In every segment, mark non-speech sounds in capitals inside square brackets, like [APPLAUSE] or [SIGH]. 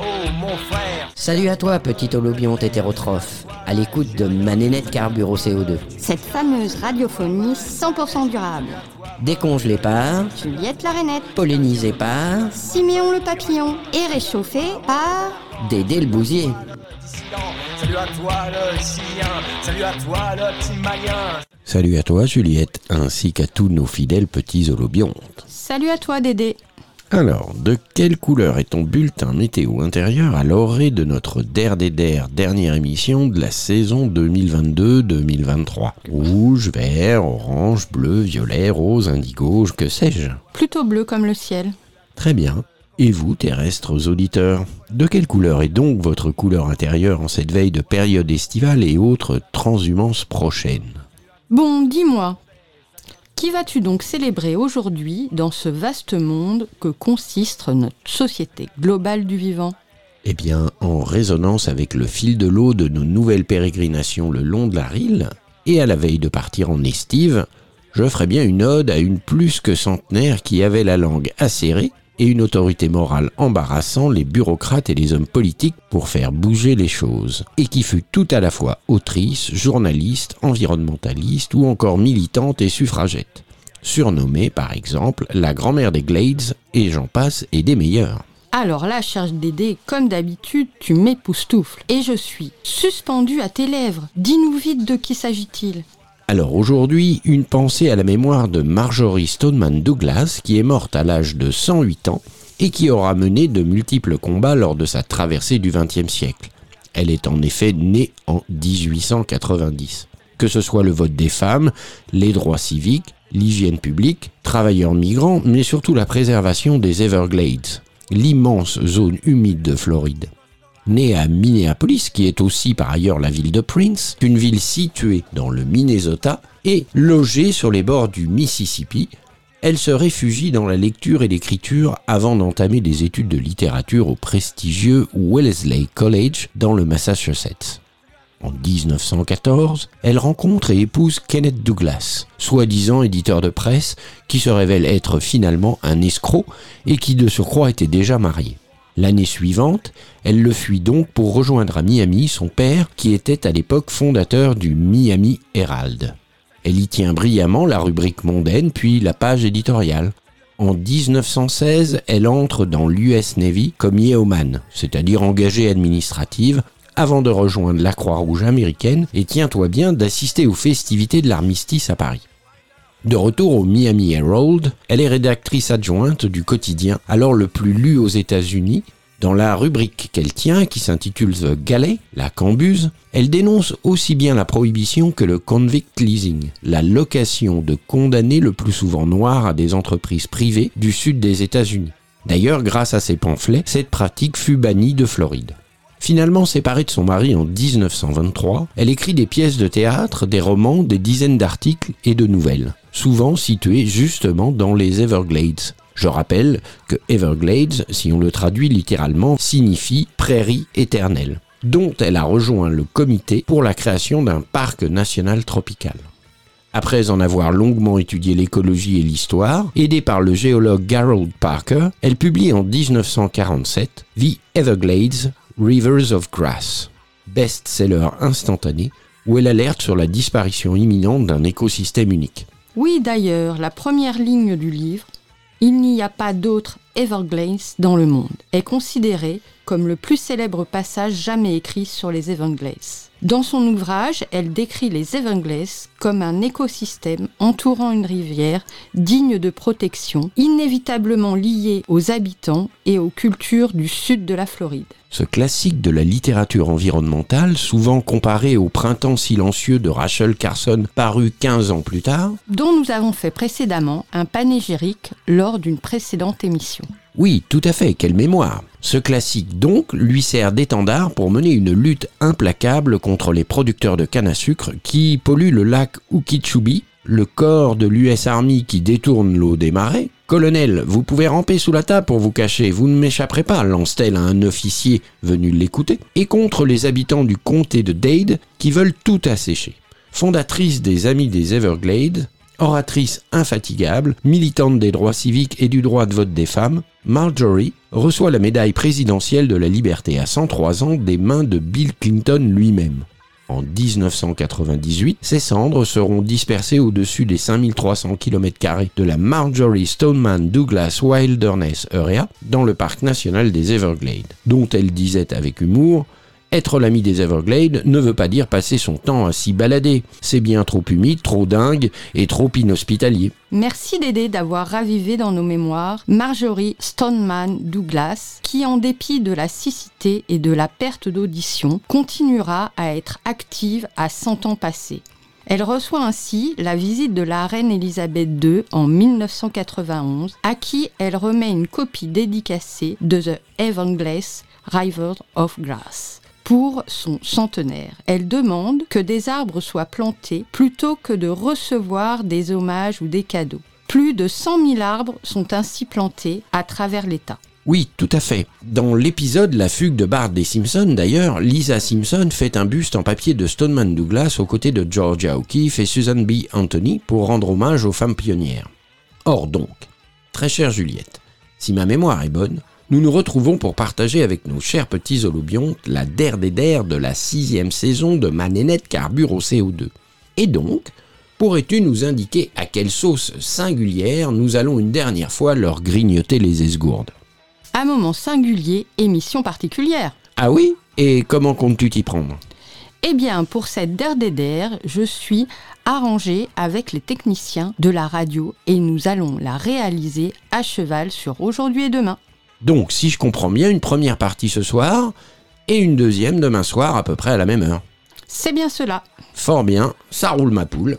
oh mon frère. Salut à toi, petit holobionte hétérotrophe, à l'écoute de ma nénette carbure au CO2. Cette fameuse radiophonie 100% durable. Décongelée par, Juliette la rainette, pollinisée par, Siméon le papillon et réchauffée par... Dédé le bousier. Salut à toi le chien, salut à toi le petit malien. Salut à toi Juliette, ainsi qu'à tous nos fidèles petits holobiontes. Salut à toi Dédé. Alors, de quelle couleur est ton bulletin météo intérieur à l'orée de notre Der des Der, dernière émission de la saison 2022-2023 Rouge, vert, orange, bleu, violet, rose, indigo, que sais-je? Plutôt bleu comme le ciel. Très bien. Et vous, terrestres auditeurs, de quelle couleur est donc votre couleur intérieure en cette veille de période estivale et autres transhumances prochaines? Bon, dis-moi, qui vas-tu donc célébrer aujourd'hui dans ce vaste monde que consiste notre société globale du vivant? Eh bien, en résonance avec le fil de l'eau de nos nouvelles pérégrinations le long de la Rille, et à la veille de partir en estive, je ferai bien une ode à une plus que centenaire qui avait la langue acérée et une autorité morale embarrassant les bureaucrates et les hommes politiques pour faire bouger les choses, et qui fut tout à la fois autrice, journaliste, environnementaliste ou encore militante et suffragette. Surnommée par exemple la grand-mère des Glades, et j'en passe et des meilleurs. Alors là, cherche Dédé, comme d'habitude, tu m'époustoufles. Et je suis suspendu à tes lèvres. Dis-nous vite de qui s'agit-il Alors aujourd'hui, une pensée à la mémoire de Marjorie Stoneman Douglas, qui est morte à l'âge de 108 ans et qui aura mené de multiples combats lors de sa traversée du XXe siècle. Elle est en effet née en 1890. Que ce soit le vote des femmes, les droits civiques, l'hygiène publique, travailleurs migrants, mais surtout la préservation des Everglades, l'immense zone humide de Floride. Née à Minneapolis, qui est aussi par ailleurs la ville de Prince, une ville située dans le Minnesota et logée sur les bords du Mississippi, elle se réfugie dans la lecture et l'écriture avant d'entamer des études de littérature au prestigieux Wellesley College dans le Massachusetts. En 1914, elle rencontre et épouse Kenneth Douglas, soi-disant éditeur de presse, qui se révèle être finalement un escroc et qui de surcroît était déjà marié. L'année suivante, elle le fuit donc pour rejoindre à Miami son père qui était à l'époque fondateur du Miami Herald. Elle y tient brillamment la rubrique mondaine puis la page éditoriale. En 1916, elle entre dans l'US Navy comme yeoman, c'est-à-dire engagée administrative, avant de rejoindre la Croix-Rouge américaine et tiens-toi bien d'assister aux festivités de l'armistice à Paris. De retour au Miami Herald, elle est rédactrice adjointe du quotidien, alors le plus lu aux États-Unis. Dans la rubrique qu'elle tient, qui s'intitule The Galley, la cambuse, elle dénonce aussi bien la prohibition que le convict leasing, la location de condamnés le plus souvent noirs à des entreprises privées du sud des États-Unis. D'ailleurs, grâce à ses pamphlets, cette pratique fut bannie de Floride. Finalement séparée de son mari en 1923, elle écrit des pièces de théâtre, des romans, des dizaines d'articles et de nouvelles, souvent situées justement dans les Everglades. Je rappelle que Everglades, si on le traduit littéralement, signifie prairie éternelle, dont elle a rejoint le comité pour la création d'un parc national tropical. Après en avoir longuement étudié l'écologie et l'histoire, aidée par le géologue Garold Parker, elle publie en 1947 The Everglades, Rivers of Grass, best-seller instantané où elle alerte sur la disparition imminente d'un écosystème unique. Oui, d'ailleurs, la première ligne du livre, Il n'y a pas d'autre Everglades dans le monde, est considérée comme le plus célèbre passage jamais écrit sur les Everglades. Dans son ouvrage, elle décrit les Everglades comme un écosystème entourant une rivière digne de protection, inévitablement lié aux habitants et aux cultures du sud de la Floride. Ce classique de la littérature environnementale, souvent comparé au Printemps silencieux de Rachel Carson paru 15 ans plus tard, dont nous avons fait précédemment un panégyrique lors d'une précédente émission. Oui, tout à fait, quelle mémoire. Ce classique donc lui sert d'étendard pour mener une lutte implacable contre les producteurs de canne à sucre qui polluent le lac Okeechobee, le corps de l'US Army qui détourne l'eau des marais. Colonel, vous pouvez ramper sous la table pour vous cacher, vous ne m'échapperez pas, lance-t-elle à un officier venu l'écouter, et contre les habitants du comté de Dade qui veulent tout assécher. Fondatrice des Amis des Everglades, Oratrice infatigable, militante des droits civiques et du droit de vote des femmes, Marjorie reçoit la médaille présidentielle de la liberté à 103 ans des mains de Bill Clinton lui-même. En 1998, ses cendres seront dispersées au-dessus des 5300 km de la Marjorie Stoneman Douglas Wilderness Area dans le parc national des Everglades, dont elle disait avec humour être l'ami des Everglades ne veut pas dire passer son temps à s'y balader. C'est bien trop humide, trop dingue et trop inhospitalier. Merci Dédé d'avoir ravivé dans nos mémoires Marjorie Stoneman Douglas, qui en dépit de la cécité et de la perte d'audition, continuera à être active à 100 ans passés. Elle reçoit ainsi la visite de la reine Elisabeth II en 1991, à qui elle remet une copie dédicacée de The Everglades River of Grass pour son centenaire. Elle demande que des arbres soient plantés plutôt que de recevoir des hommages ou des cadeaux. Plus de 100 000 arbres sont ainsi plantés à travers l'État. Oui, tout à fait. Dans l'épisode La fugue de Bart des Simpsons, d'ailleurs, Lisa Simpson fait un buste en papier de Stoneman Douglas aux côtés de Georgia O'Keeffe et Susan B. Anthony pour rendre hommage aux femmes pionnières. Or donc, très chère Juliette, si ma mémoire est bonne, nous nous retrouvons pour partager avec nos chers petits holobiontes la der des der de la sixième saison de Ma nénette carbure au CO2. Et donc, pourrais-tu nous indiquer à quelle sauce singulière nous allons une dernière fois leur grignoter les esgourdes? Un moment singulier, émission particulière. Ah oui? Et comment comptes-tu t'y prendre? Eh bien, pour cette der des der, je suis arrangé avec les techniciens de la radio et nous allons la réaliser à cheval sur aujourd'hui et demain. Donc, si je comprends bien, une première partie ce soir et une deuxième demain soir à peu près à la même heure. C'est bien cela. Fort bien, ça roule ma poule.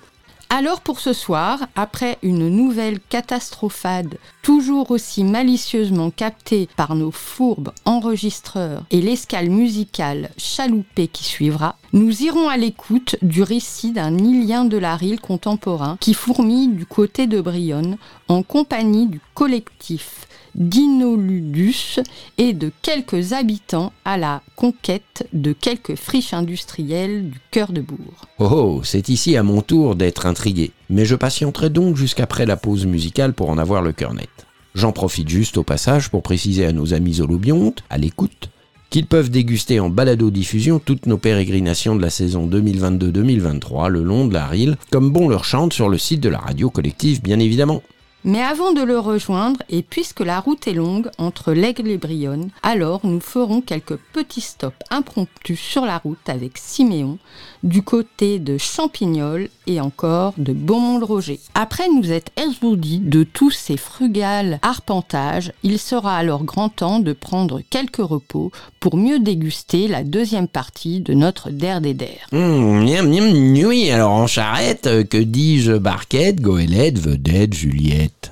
Alors pour ce soir, après une nouvelle catastrophade, toujours aussi malicieusement captée par nos fourbes enregistreurs et l'escale musicale chaloupée qui suivra, nous irons à l'écoute du récit d'un Ilien de la Rille contemporain qui fourmille du côté de Brionne en compagnie du collectif d'Inoludus et de quelques habitants à la conquête de quelques friches industrielles du cœur de bourg. Oh, oh, c'est ici à mon tour d'être intrigué, mais je patienterai donc jusqu'après la pause musicale pour en avoir le cœur net. J'en profite juste au passage pour préciser à nos amis holobiontes, à l'écoute, qu'ils peuvent déguster en balado-diffusion toutes nos pérégrinations de la saison 2022-2023 le long de la Rille, comme bon leur chante sur le site de la radio collective bien évidemment. Mais avant de le rejoindre, et puisque la route est longue entre l'Aigle et Brionne, alors nous ferons quelques petits stops impromptus sur la route avec Siméon, du côté de Champignol et encore de Beaumont-le-Roger. Après nous être esbourdis de tous ces frugales arpentages, il sera alors grand temps de prendre quelques repos pour mieux déguster la deuxième partie de notre Der des Der. Mmh, miam, miam, oui, alors en charrette, que dis-je, barquette, goélette, vedette, Juliette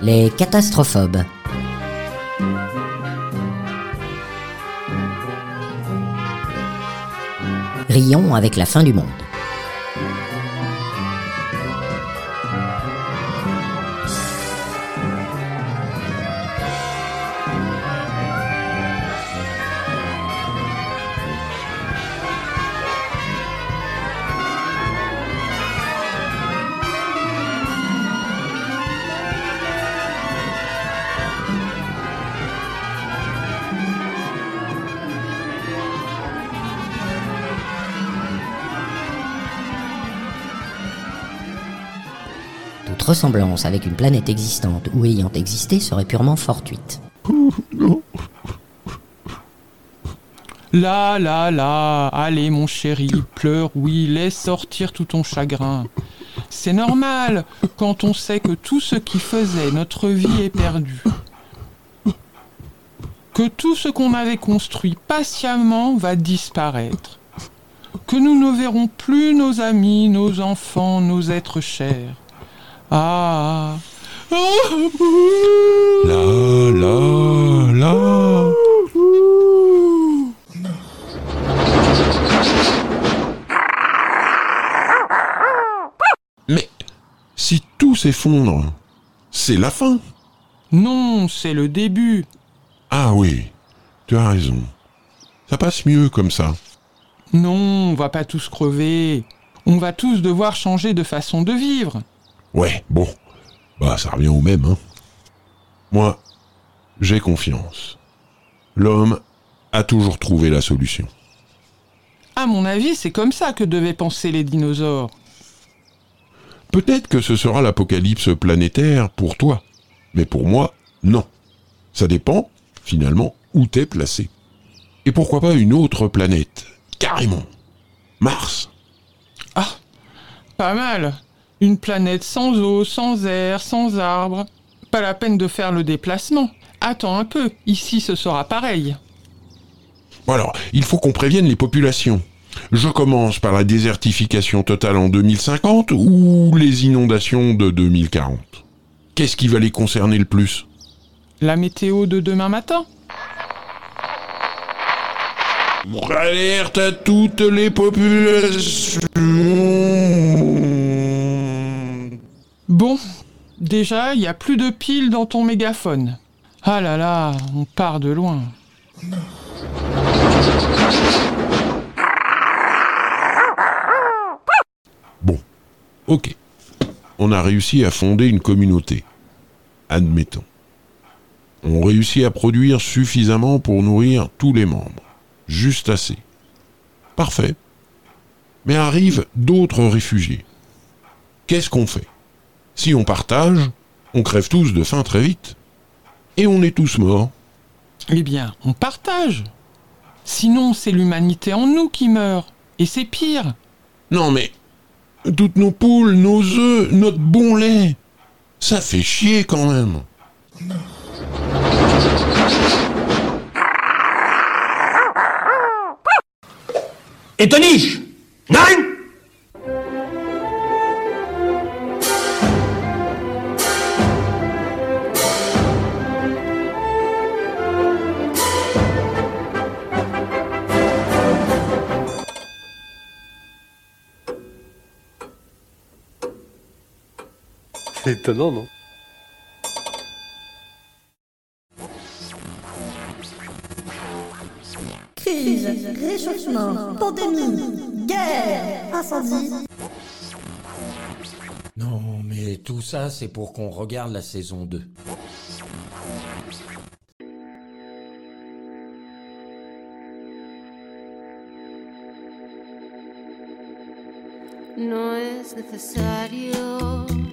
Les catastроphobes. Rions avec la fin du monde. Ressemblance avec une planète existante ou ayant existé serait purement fortuite. Là, là, là, allez mon chéri, pleure, oui, laisse sortir tout ton chagrin. C'est normal quand on sait que tout ce qui faisait notre vie est perdu. Que tout ce qu'on avait construit patiemment va disparaître. Que nous ne verrons plus nos amis, nos enfants, nos êtres chers. Ah. La la la. Mais si tout s'effondre, c'est la fin. Non, c'est le début. Ah oui, tu as raison. Ça passe mieux comme ça. Non, on va pas tous crever. On va tous devoir changer de façon de vivre. Ouais, bon. Bah, ça revient au même, hein. Moi, j'ai confiance. L'homme a toujours trouvé la solution. À mon avis, c'est comme ça que devaient penser les dinosaures. Peut-être que ce sera l'apocalypse planétaire pour toi, mais pour moi, non. Ça dépend, finalement, où t'es placé. Et pourquoi pas une autre planète Carrément. Mars. Ah, pas mal. Une planète sans eau, sans air, sans arbres. Pas la peine de faire le déplacement. Attends un peu, ici ce sera pareil. Alors, il faut qu'on prévienne les populations. Je commence par la désertification totale en 2050 ou les inondations de 2040 Qu'est-ce qui va les concerner le plus? La météo de demain matin Alerte à toutes les populations Bon, déjà, il y a plus de piles dans ton mégaphone. Ah là là, on part de loin. Bon, ok. On a réussi à fonder une communauté. Admettons. On réussit à produire suffisamment pour nourrir tous les membres. Juste assez. Parfait. Mais arrivent d'autres réfugiés. Qu'est-ce qu'on fait? Si on partage, on crève tous de faim très vite. Et on est tous morts. Eh bien, on partage. Sinon, c'est l'humanité en nous qui meurt. Et c'est pire. Non mais... Toutes nos poules, nos œufs, notre bon lait. Ça fait chier quand même. Et Toniche Nein C'est étonnant, non? Crise, réchauffement, pandémie, guerre, incendie. Non, mais tout ça, c'est pour qu'on regarde la saison 2. No es necesario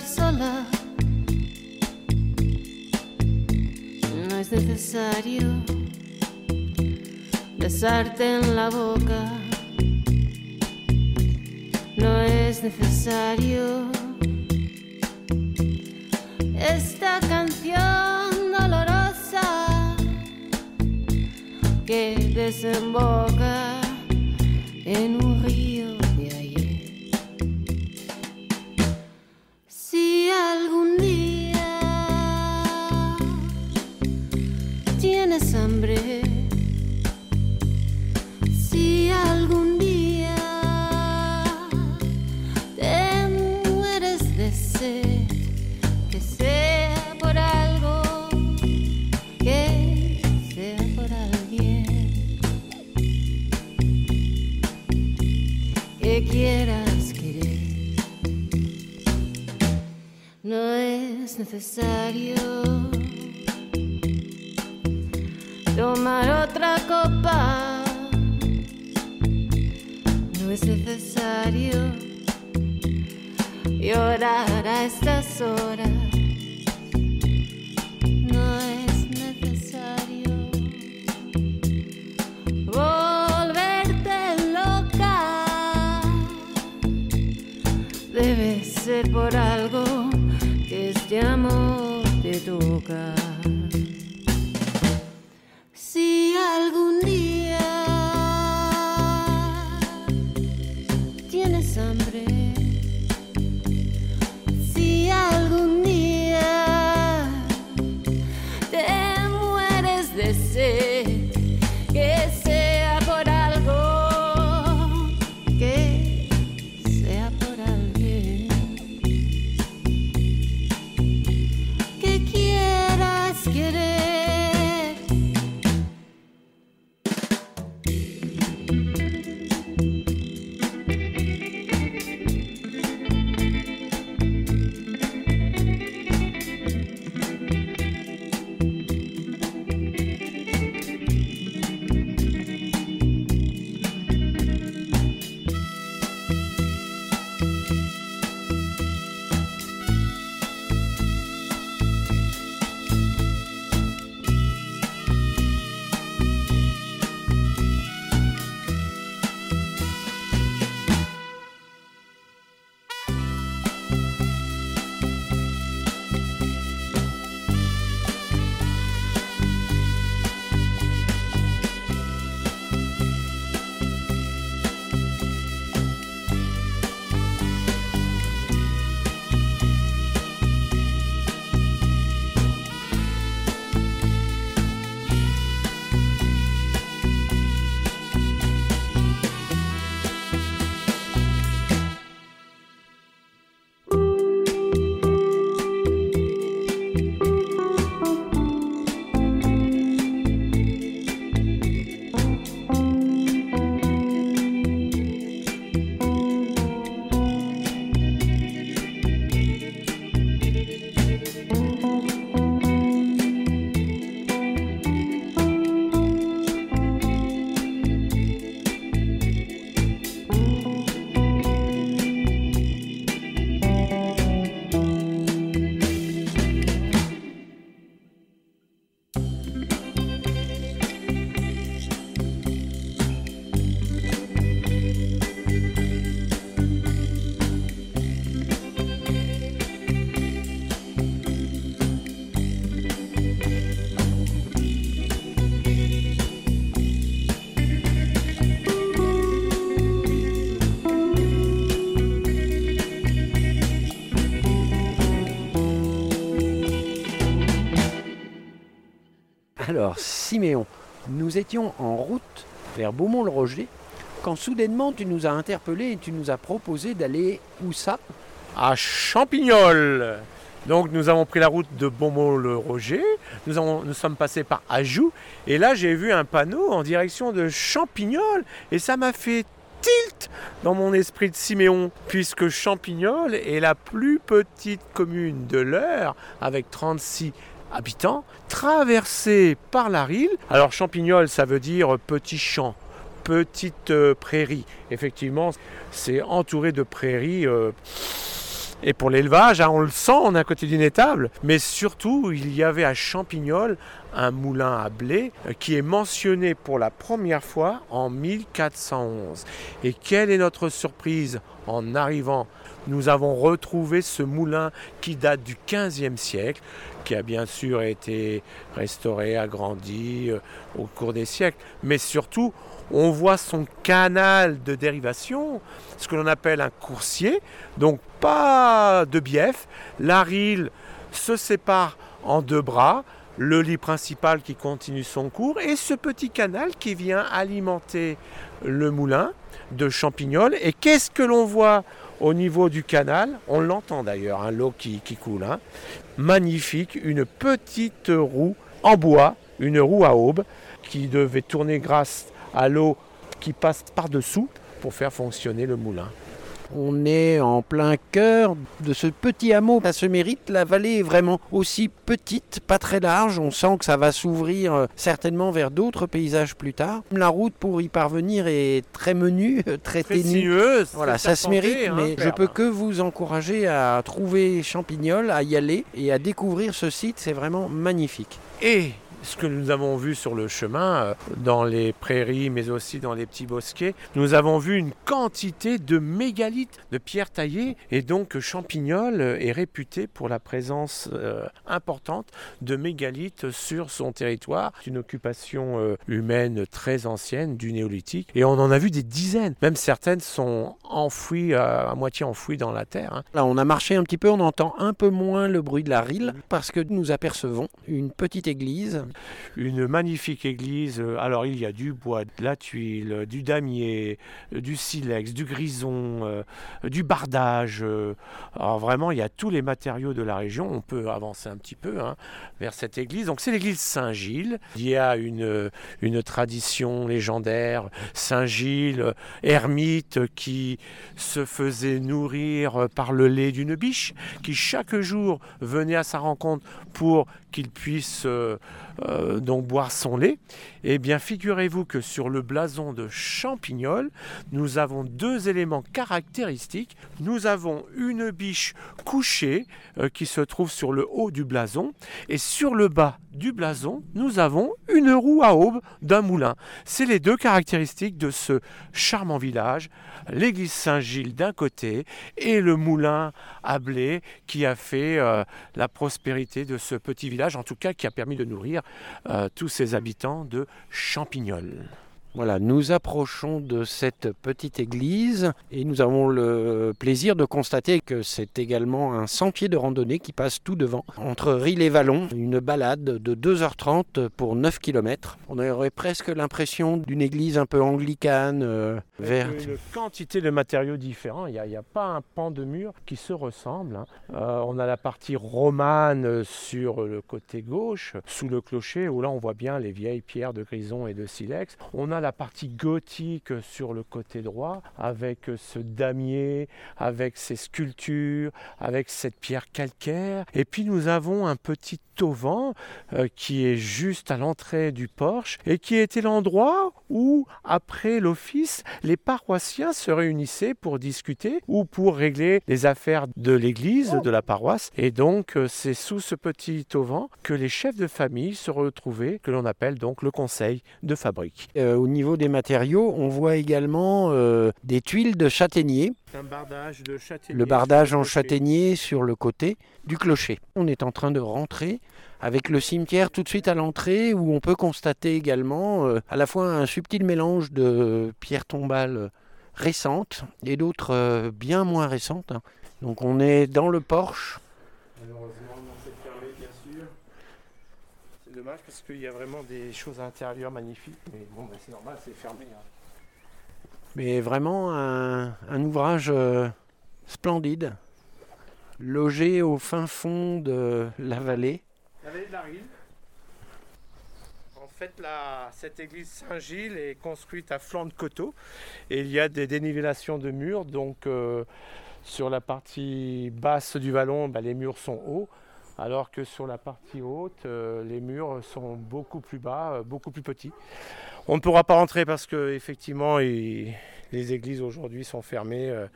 sola. No es necesario besarte en la boca. No es necesario esta canción dolorosa que desemboca en un es necesario tomar otra copa. No es necesario llorar a estas horas. Te Alors, Siméon, nous étions en route vers Beaumont-le-Roger quand soudainement tu nous as interpellés et tu nous as proposé d'aller où ça? À Champignol. Donc nous avons pris la route de Beaumont-le-Roger, nous, nous sommes passés par Ajou, et là j'ai vu un panneau en direction de Champignol, et ça m'a fait tilt dans mon esprit de Siméon, puisque Champignol est la plus petite commune de l'Eure, avec 36 habitants, traversée par la Rille. Alors Champignol, ça veut dire petit champ petite euh, prairie. Effectivement, c'est entouré de prairies. euh, et pour l'élevage, hein, on le sent, on est à côté d'une étable. Mais surtout, il y avait à Champignol un moulin à blé euh, qui est mentionné pour la première fois en 1411. Et quelle est notre surprise en arrivant Nous avons retrouvé ce moulin qui date du 15e siècle, qui a bien sûr été restauré, agrandi euh, au cours des siècles. Mais surtout, on voit son canal de dérivation, ce que l'on appelle un coursier, donc pas de bief. La rille se sépare en deux bras, le lit principal qui continue son cours et ce petit canal qui vient alimenter le moulin de Champignol. Et qu'est-ce que l'on voit au niveau du canal On l'entend d'ailleurs, hein, l'eau qui, qui coule. hein. Magnifique, une petite roue en bois, une roue à aube qui devait tourner grâce à l'eau qui passe par-dessous pour faire fonctionner le moulin. On est en plein cœur de ce petit hameau. Ça se mérite. La vallée est vraiment aussi petite, pas très large. On sent que ça va s'ouvrir euh, certainement vers d'autres paysages plus tard. La route pour y parvenir est très menue, très, [LAUGHS] Très ténue. sinueuse, Voilà, ça se mérite, hein, mais je peux que vous encourager à trouver Champignol, à y aller et à découvrir ce site. C'est vraiment magnifique. Et ce que nous avons vu sur le chemin, euh, dans les prairies, mais aussi dans les petits bosquets, nous avons vu une quantité de mégalithes, de pierres taillées, et donc Champignol euh, est réputé pour la présence euh, importante de mégalithes sur son territoire. C'est une occupation humaine très ancienne du néolithique, et on en a vu des dizaines. Même certaines sont enfouies, à moitié enfouies dans la terre. hein. Là, on a marché un petit peu, on entend un peu moins le bruit de la rille parce que nous apercevons une petite église. Une magnifique église. Alors il y a du bois, de la tuile, du damier, du silex, du grison, euh, du bardage. euh. Alors vraiment, il y a tous les matériaux de la région. On peut avancer un petit peu hein, vers cette église. Donc c'est l'église Saint-Gilles. Il y a une, une tradition légendaire. Saint-Gilles, euh, ermite qui se faisait nourrir par le lait d'une biche, qui chaque jour venait à sa rencontre pour qu'il puisse euh, donc boire son lait. Eh bien, figurez-vous que sur le blason de Champignol, nous avons deux éléments caractéristiques. Nous avons une biche couchée euh, qui se trouve sur le haut du blason, et sur le bas du blason, nous avons une roue à aube d'un moulin. C'est les deux caractéristiques de ce charmant village, l'église Saint-Gilles d'un côté et le moulin à blé qui a fait euh, la prospérité de ce petit village, en tout cas qui a permis de nourrir euh, tous ses habitants de Champignol. Voilà, nous approchons de cette petite église et nous avons le plaisir de constater que c'est également un sentier de randonnée qui passe tout devant, entre Rille et Vallon, une balade de 2h30 pour 9 km. On aurait presque l'impression d'une église un peu anglicane, euh, verte. Une quantité de matériaux différents. Il n'y a, pas un pan de mur qui se ressemble. hein. Euh, on a la partie romane sur le côté gauche, sous le clocher, où là on voit bien les vieilles pierres de grison et de silex. On a la partie gothique sur le côté droit, avec ce damier, avec ces sculptures, avec cette pierre calcaire. Et puis nous avons un petit auvent euh, qui est juste à l'entrée du porche et qui était l'endroit où, après l'office, les paroissiens se réunissaient pour discuter ou pour régler les affaires de l'église, de la paroisse. Et donc, euh, c'est sous ce petit auvent que les chefs de famille se retrouvaient, que l'on appelle donc le conseil de fabrique. Euh, au niveau des matériaux, on voit également euh, des tuiles de châtaignier. Un bardage de châtaignier. Le bardage en châtaignier sur le côté du clocher. On est en train de rentrer avec le cimetière tout de suite à l'entrée où on peut constater également euh, à la fois un subtil mélange de pierres tombales récentes et d'autres euh, bien moins récentes. hein. Donc on est dans le porche. Malheureusement, non, c'est fermé, bien sûr. C'est dommage parce qu'il y a vraiment des choses à l'intérieur magnifiques. Mais bon, bah, c'est normal, c'est fermé. hein. Mais vraiment un, un ouvrage euh, splendide, logé au fin fond de la vallée. La vallée de la Rille. En fait, la- cette église Saint-Gilles est construite à flanc de coteau et il y a des dénivellations de murs. Donc, euh, sur la partie basse du vallon, bah, les murs sont hauts, alors que sur la partie haute, euh, les murs sont beaucoup plus bas, euh, beaucoup plus petits. On ne pourra pas rentrer parce que effectivement, il- les églises aujourd'hui sont fermées, euh,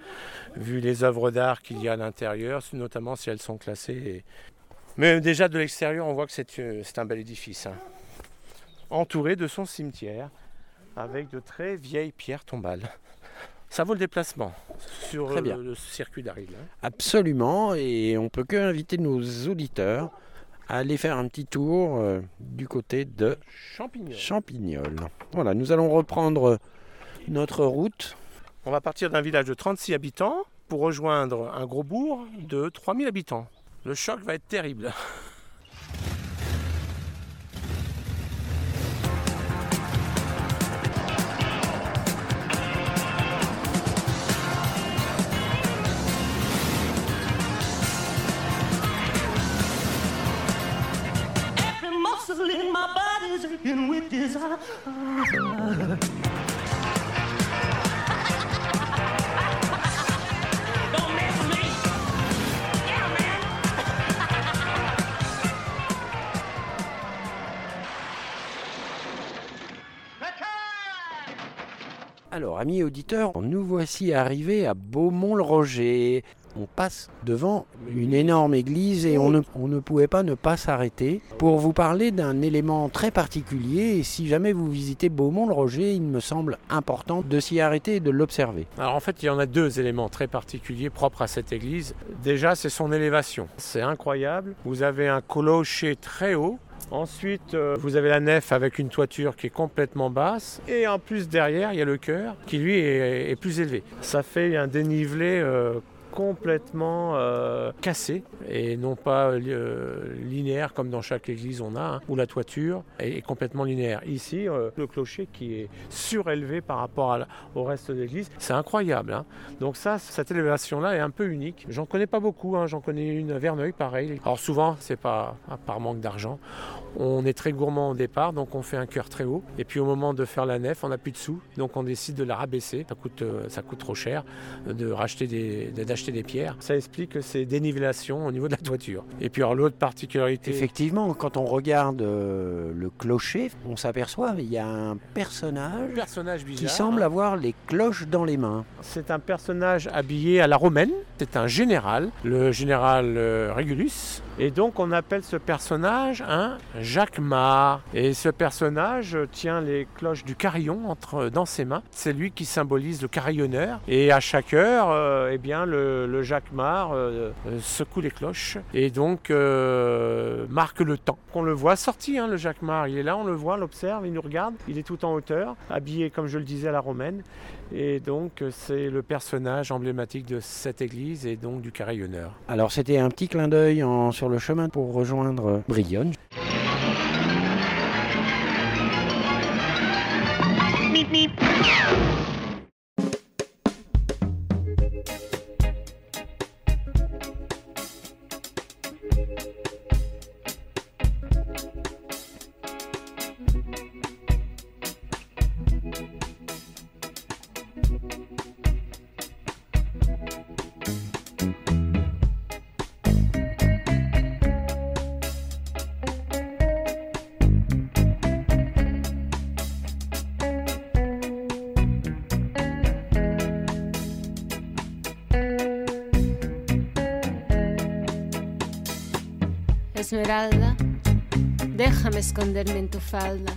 vu les œuvres d'art qu'il y a à l'intérieur, notamment si elles sont classées. mais déjà de l'extérieur, on voit que c'est c'est un bel édifice. hein. Entouré de son cimetière, avec de très vieilles pierres tombales. Ça vaut le déplacement sur Très euh, bien. le circuit d'Aril. hein. Absolument, et on peut que inviter nos auditeurs à aller faire un petit tour euh, du côté de Champignol. Champignol. Voilà, nous allons reprendre notre route. On va partir d'un village de 36 habitants pour rejoindre un gros bourg de 3000 habitants. Le choc va être terrible. [LAUGHS] my body's aching with desire. Don't mess with me. Yeah, man. Alors, amis auditeurs, nous voici arrivés à Beaumont-le-Roger. On passe devant une énorme église et on ne, pouvait pas ne pas s'arrêter pour vous parler d'un élément très particulier. Et si jamais vous visitez Beaumont-le-Roger, il me semble important de s'y arrêter et de l'observer. Alors en fait, il y en a deux éléments très particuliers propres à cette église. Déjà, c'est son élévation. C'est incroyable. Vous avez un clocher très haut. Ensuite, euh, vous avez la nef avec une toiture qui est complètement basse. Et en plus, derrière, il y a le chœur qui, lui, est, est plus élevé. Ça fait un dénivelé euh, complètement euh, cassé et non pas euh, linéaire comme dans chaque église on a, hein, où la toiture est, complètement linéaire. Ici, euh, le clocher qui est surélevé par rapport à la- au reste de l'église, c'est incroyable. hein. Donc ça, cette élévation-là est un peu unique. J'en connais pas beaucoup, hein. j'en connais une à Verneuil, pareil. Alors souvent, c'est pas par manque d'argent. On est très gourmand au départ, donc on fait un cœur très haut. Et puis au moment de faire la nef, on n'a plus de sous, donc on décide de la rabaisser. Ça coûte, euh, ça coûte trop cher euh, de racheter des, de- des pierres. Ça explique ces dénivellations au niveau de la toiture. Et puis alors l'autre particularité. Effectivement, quand on regarde euh, le clocher, on s'aperçoit qu'il y a un personnage personnage qui semble avoir les cloches dans les mains. C'est un personnage habillé à la romaine. C'est un général, le général euh, Régulus. Et donc on appelle ce personnage un Jacquemart. Et ce personnage tient les cloches du carillon entre, dans ses mains. C'est lui qui symbolise le carillonneur. Et à chaque heure, euh, eh bien, le, Jacquemart euh, euh, secoue les cloches et donc marque le temps. On le voit sorti, hein, le Jacquemart. Il est là, on le voit, on l'observe, il nous regarde. Il est tout en hauteur, habillé, comme je le disais, à la romaine. Et donc, c'est le personnage emblématique de cette église et donc du carillonneur. Alors c'était un petit clin d'œil sur le chemin pour rejoindre Brionne. Esmeralda, déjame esconderme en tu falda,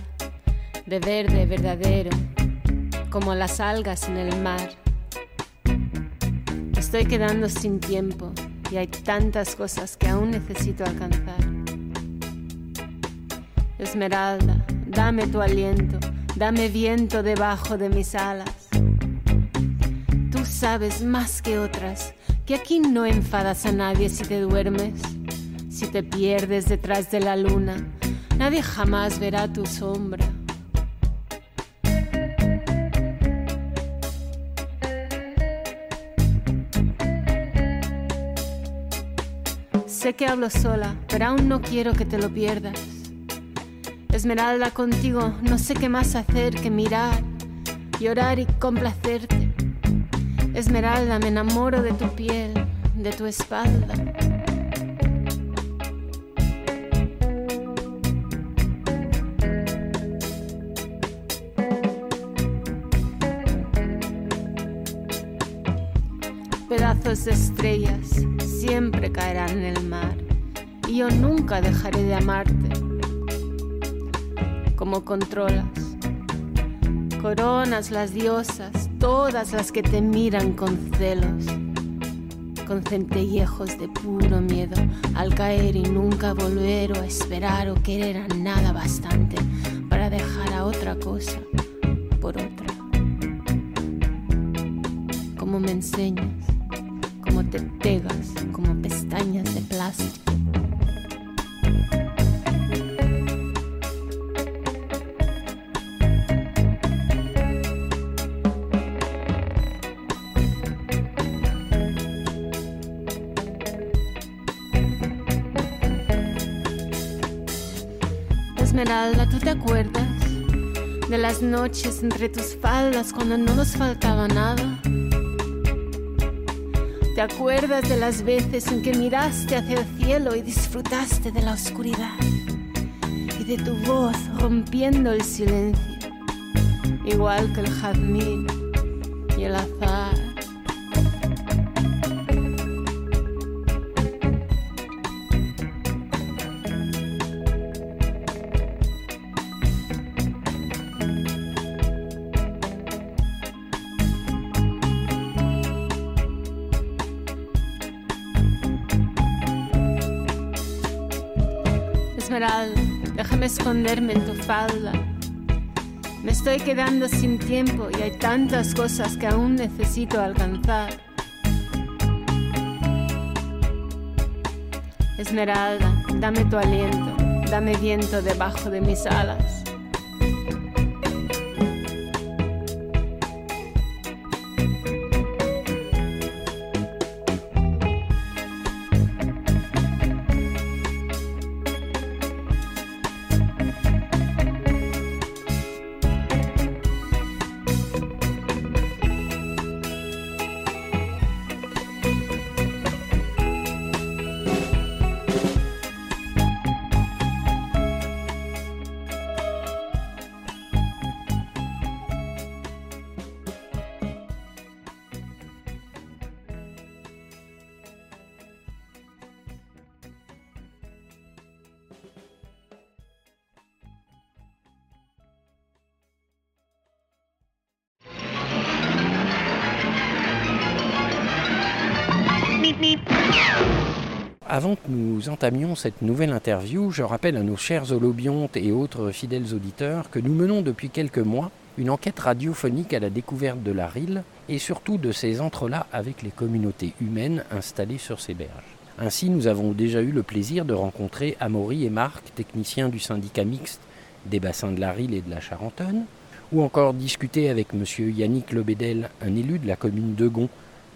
de verde verdadero, como las algas en el mar. Estoy quedando sin tiempo y hay tantas cosas que aún necesito alcanzar. Esmeralda, dame tu aliento, dame viento debajo de mis alas. Tú sabes más que otras que aquí no enfadas a nadie si te duermes, si te pierdes detrás de la luna, nadie jamás verá tu sombra. Sé que hablo sola, pero aún no quiero que te lo pierdas. Esmeralda contigo, no sé qué más hacer que mirar, llorar y complacerte. Esmeralda, me enamoro de tu piel, de tu espalda. Estrellas siempre caerán en el mar y yo nunca dejaré de amarte. Como controlas, coronas las diosas, todas las que te miran con celos, con centellejos de puro miedo al caer y nunca volver o esperar o querer a nada bastante para dejar a otra cosa por otra. Como me enseñas, como te pegas, como pestañas de plástico. Esmeralda, ¿tú te acuerdas de las noches entre tus faldas cuando no nos faltaba nada? ¿Te acuerdas de las veces en que miraste hacia el cielo y disfrutaste de la oscuridad? Y de tu voz rompiendo el silencio, igual que el jazmín y el azar. Esconderme en tu falda. Me estoy quedando sin tiempo y hay tantas cosas que aún necesito alcanzar. Esmeralda, dame tu aliento, dame viento debajo de mis alas. Avant que nous entamions cette nouvelle interview, je rappelle à nos chers holobiontes et autres fidèles auditeurs que nous menons depuis quelques mois une enquête radiophonique à la découverte de la RIL et surtout de ses entrelacs avec les communautés humaines installées sur ces berges. Ainsi, nous avons déjà eu le plaisir de rencontrer Amaury et Marc, techniciens du syndicat mixte des bassins de la RIL et de la Charentonne, ou encore discuter avec M. Yannick Lebedel, un élu de la commune de Gon,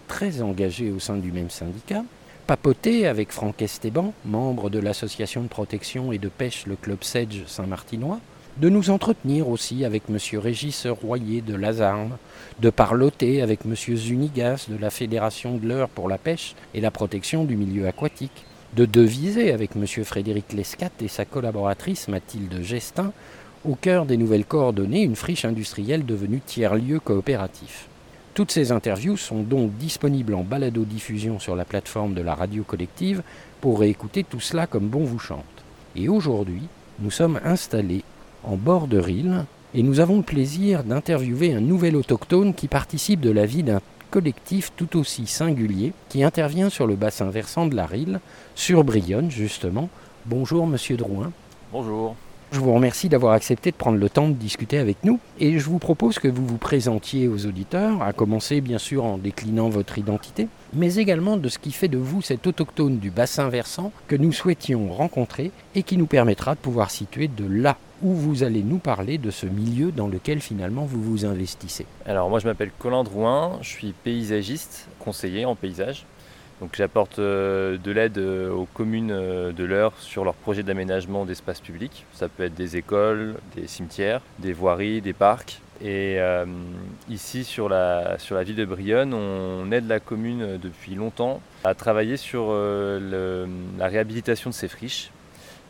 très engagé au sein du même syndicat, papoter avec Franck Esteban, membre de l'association de protection et de pêche le Club Sedge Saint-Martinois, de nous entretenir aussi avec M. Régis Royer de Lazarme, de parloter avec M. Zunigas de la Fédération de l'Eure pour la pêche et la protection du milieu aquatique, de deviser avec M. Frédéric Lescat et sa collaboratrice Mathilde Gestin, au cœur des nouvelles coordonnées, une friche industrielle devenue tiers-lieu coopératif. Toutes ces interviews sont donc disponibles en balado-diffusion sur la plateforme de la radio collective pour réécouter tout cela comme bon vous chante. Et aujourd'hui, nous sommes installés en bord de Rille et nous avons le plaisir d'interviewer un nouvel autochtone qui participe de la vie d'un collectif tout aussi singulier qui intervient sur le bassin versant de la Rille, sur Brionne justement. Bonjour Monsieur Drouin. Bonjour. Je vous remercie d'avoir accepté de prendre le temps de discuter avec nous et je vous propose que vous vous présentiez aux auditeurs, à commencer bien sûr en déclinant votre identité. mais également de ce qui fait de vous cet autochtone du bassin versant que nous souhaitions rencontrer et qui nous permettra de pouvoir situer de là où vous allez nous parler de ce milieu dans lequel finalement vous vous investissez. Alors moi je m'appelle Colin Drouin, je suis paysagiste, conseiller en paysage. Donc j'apporte euh, de l'aide euh, aux communes euh, de l'Eure sur leurs projets d'aménagement d'espaces publics. Ça peut être des écoles, des cimetières, des voiries, des parcs. Et ici sur la, sur la ville de Brionne, on aide la commune depuis longtemps à travailler sur la réhabilitation de ces friches,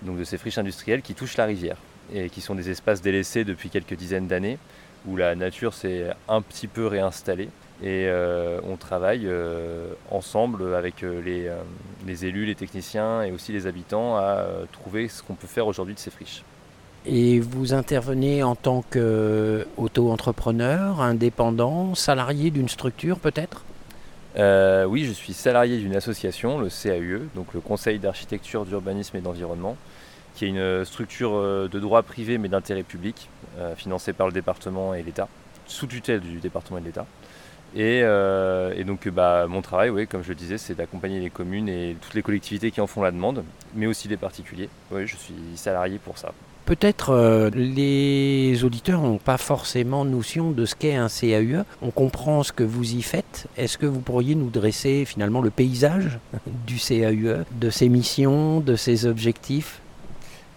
donc de ces friches industrielles qui touchent la rivière et qui sont des espaces délaissés depuis quelques dizaines d'années où la nature s'est un petit peu réinstallée. Et euh, on travaille euh, ensemble avec euh, les, les, élus, les techniciens et aussi les habitants à trouver ce qu'on peut faire aujourd'hui de ces friches. Et vous intervenez en tant qu'auto-entrepreneur, indépendant, salarié d'une structure peut-être? Oui, je suis salarié d'une association, le CAUE, donc le Conseil d'architecture, d'urbanisme et d'environnement, qui est une structure de droit privé mais d'intérêt public, financée par le département et l'État, sous tutelle du département et de l'État. Euh, et, donc bah, mon travail, oui, comme je le disais, c'est d'accompagner les communes et toutes les collectivités qui en font la demande, mais aussi les particuliers. Oui, je suis salarié pour ça. Peut-être euh, les auditeurs n'ont pas forcément notion de ce qu'est un CAUE. On comprend ce que vous y faites. Est-ce que vous pourriez nous dresser finalement le paysage [LAUGHS] du CAUE, de ses missions, de ses objectifs?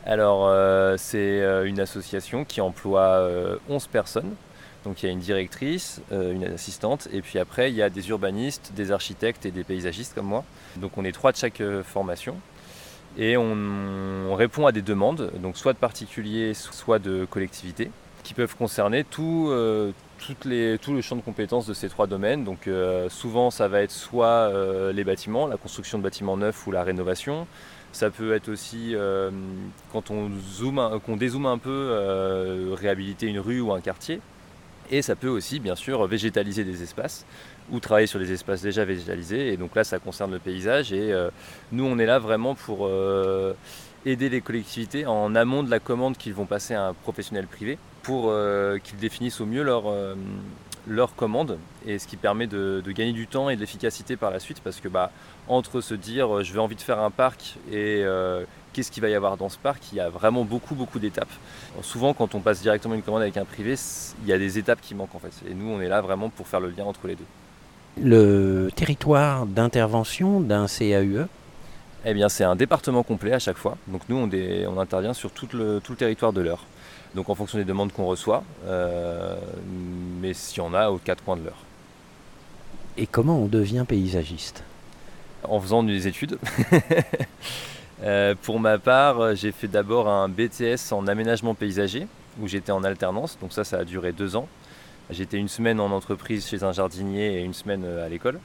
Alors, euh, c'est une association qui emploie 11 personnes donc il y a une directrice, euh, une assistante, et puis après il y a des urbanistes, des architectes et des paysagistes comme moi. Donc on est trois de chaque euh, formation. Et on, répond à des demandes, donc soit de particuliers, soit de collectivités, qui peuvent concerner tout, euh, le champ de compétences de ces trois domaines. Donc souvent ça va être soit les bâtiments, la construction de bâtiments neufs ou la rénovation. Ça peut être aussi, quand on, dézoome un peu, réhabiliter une rue ou un quartier. Et ça peut aussi, bien sûr, végétaliser des espaces ou travailler sur des espaces déjà végétalisés. Et donc là, ça concerne le paysage. Et euh, nous, on est là vraiment pour euh, aider les collectivités en amont de la commande qu'ils vont passer à un professionnel privé pour euh, qu'ils définissent au mieux leur, leur commande. Et ce qui permet de, gagner du temps et de l'efficacité par la suite. Parce que bah, entre se dire, je vais envie de faire un parc et qu'est-ce qu'il va y avoir dans ce parc, il y a vraiment beaucoup, beaucoup d'étapes. Souvent, quand on passe directement une commande avec un privé, il y a des étapes qui manquent en fait. Et nous, on est là vraiment pour faire le lien entre les deux. Le territoire d'intervention d'un CAUE Eh bien, c'est un département complet à chaque fois. Donc nous, on, intervient sur tout le, territoire de l'heure. Donc en fonction des demandes qu'on reçoit, euh, mais s'il y en a aux quatre coins de l'heure. Et comment on devient paysagiste? En faisant des études. [LAUGHS] Euh, pour ma part, euh, j'ai fait d'abord un BTS en aménagement paysager, où j'étais en alternance, donc ça, ça a duré deux ans. J'étais une semaine en entreprise chez un jardinier et une semaine euh, à l'école.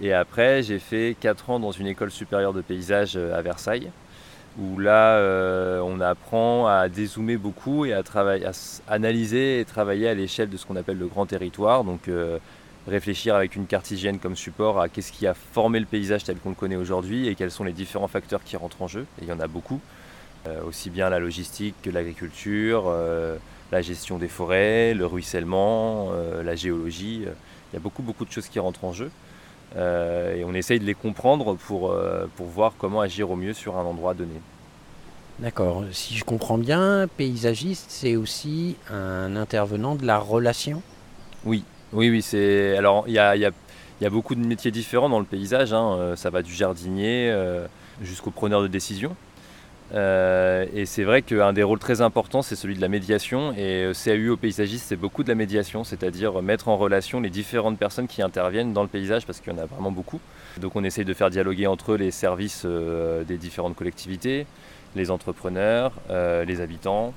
Et après, j'ai fait quatre ans dans une école supérieure de paysage à Versailles, où là, on apprend à dézoomer beaucoup et à, à analyser et travailler à l'échelle de ce qu'on appelle le grand territoire, donc réfléchir avec une cartésienne comme support à qu'est-ce qui a formé le paysage tel qu'on le connaît aujourd'hui et quels sont les différents facteurs qui rentrent en jeu. Et il y en a beaucoup, euh, aussi bien la logistique que l'agriculture, euh, la gestion des forêts, le ruissellement, euh, la géologie. Il y a beaucoup beaucoup de choses qui rentrent en jeu. et on essaye de les comprendre pour, pour voir comment agir au mieux sur un endroit donné. D'accord. Si je comprends bien, paysagiste, c'est aussi un intervenant de la relation? Oui, oui, oui, c'est. Alors, il y a, beaucoup de métiers différents dans le paysage. Hein. Euh, ça va du jardinier euh, jusqu'au preneur de décision. Euh, et c'est vrai qu'un des rôles très importants, c'est celui de la médiation. Et CAU au paysagiste, c'est beaucoup de la médiation, c'est-à-dire mettre en relation les différentes personnes qui interviennent dans le paysage, parce qu'il y en a vraiment beaucoup. Donc on essaye de faire dialoguer entre les services des différentes collectivités, les entrepreneurs, les habitants.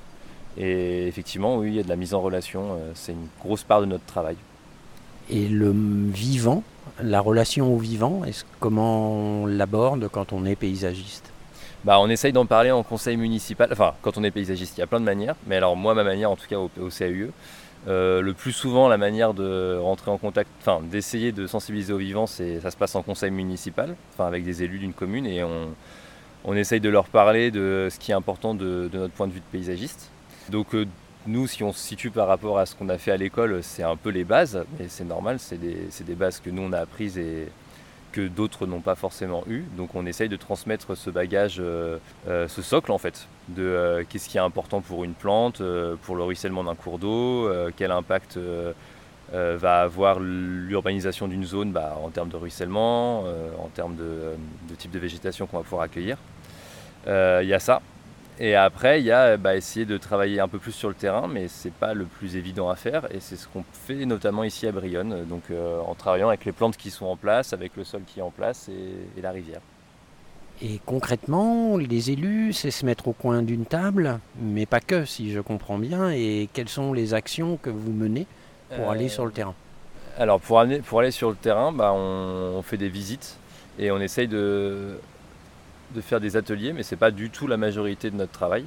Et effectivement, oui, il y a de la mise en relation. c'est une grosse part de notre travail et le vivant, la relation au vivant, comment on l'aborde quand on est paysagiste? Bah, on essaye d'en parler en conseil municipal, enfin quand on est paysagiste, il y a plein de manières, mais alors moi ma manière en tout cas au, au CAUE, euh, le plus souvent la manière de rentrer en contact, enfin d'essayer de sensibiliser au vivant, c'est ça se passe en conseil municipal, enfin avec des élus d'une commune et on, on essaye de leur parler de ce qui est important de, notre point de vue de paysagiste. Donc euh, nous, si on se situe par rapport à ce qu'on a fait à l'école, c'est un peu les bases, mais c'est normal, c'est des, bases que nous on a apprises et, que d'autres n'ont pas forcément eu. Donc on essaye de transmettre ce bagage, euh, euh, ce socle en fait, de euh, qu'est-ce qui est important pour une plante, pour le ruissellement d'un cours d'eau, quel impact va avoir l'urbanisation d'une zone bah, en termes de ruissellement, en termes de, type de végétation qu'on va pouvoir accueillir. Il y a ça. Et après, il y a bah, essayer de travailler un peu plus sur le terrain, mais c'est pas le plus évident à faire. Et c'est ce qu'on fait notamment ici à Brionne, donc euh, en travaillant avec les plantes qui sont en place, avec le sol qui est en place et, et la rivière. Et concrètement, les élus, c'est se mettre au coin d'une table, mais pas que, si je comprends bien. Et quelles sont les actions que vous menez pour Euh, aller sur le terrain? Alors pour, amener- pour aller sur le terrain, bah, on, on fait des visites et on essaye de, de faire des ateliers, mais ce n'est pas du tout la majorité de notre travail.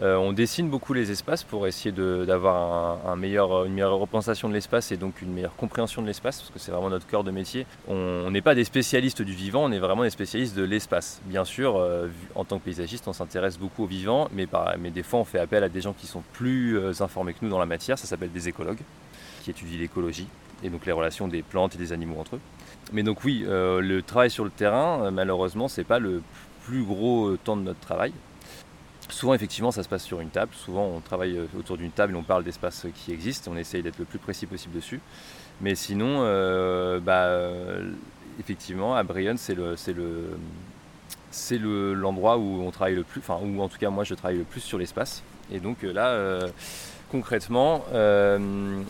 Euh, on dessine beaucoup les espaces pour essayer d'avoir une meilleure représentation de l'espace et donc une meilleure compréhension de l'espace, parce que c'est vraiment notre cœur de métier. On n'est pas des spécialistes du vivant, on est vraiment des spécialistes de l'espace. Bien sûr, euh, en tant que paysagiste, on s'intéresse beaucoup au vivant, mais, par- mais des fois on fait appel à des gens qui sont plus euh, informés que nous dans la matière, ça s'appelle des écologues qui étudie l'écologie et donc les relations des plantes et des animaux entre eux. Mais donc oui, le travail sur le terrain, malheureusement, c'est pas le plus gros euh, temps de notre travail. Souvent, effectivement, ça se passe sur une table. Souvent, on travaille euh, autour d'une table et on parle d'espaces qui existent. On essaye d'être le plus précis possible dessus. Mais sinon, euh, bah, euh, effectivement, à Brionne, c'est le, l'endroit où on travaille le plus, enfin, où en tout cas moi je travaille le plus sur l'espace. Et donc euh, là, euh, concrètement, euh,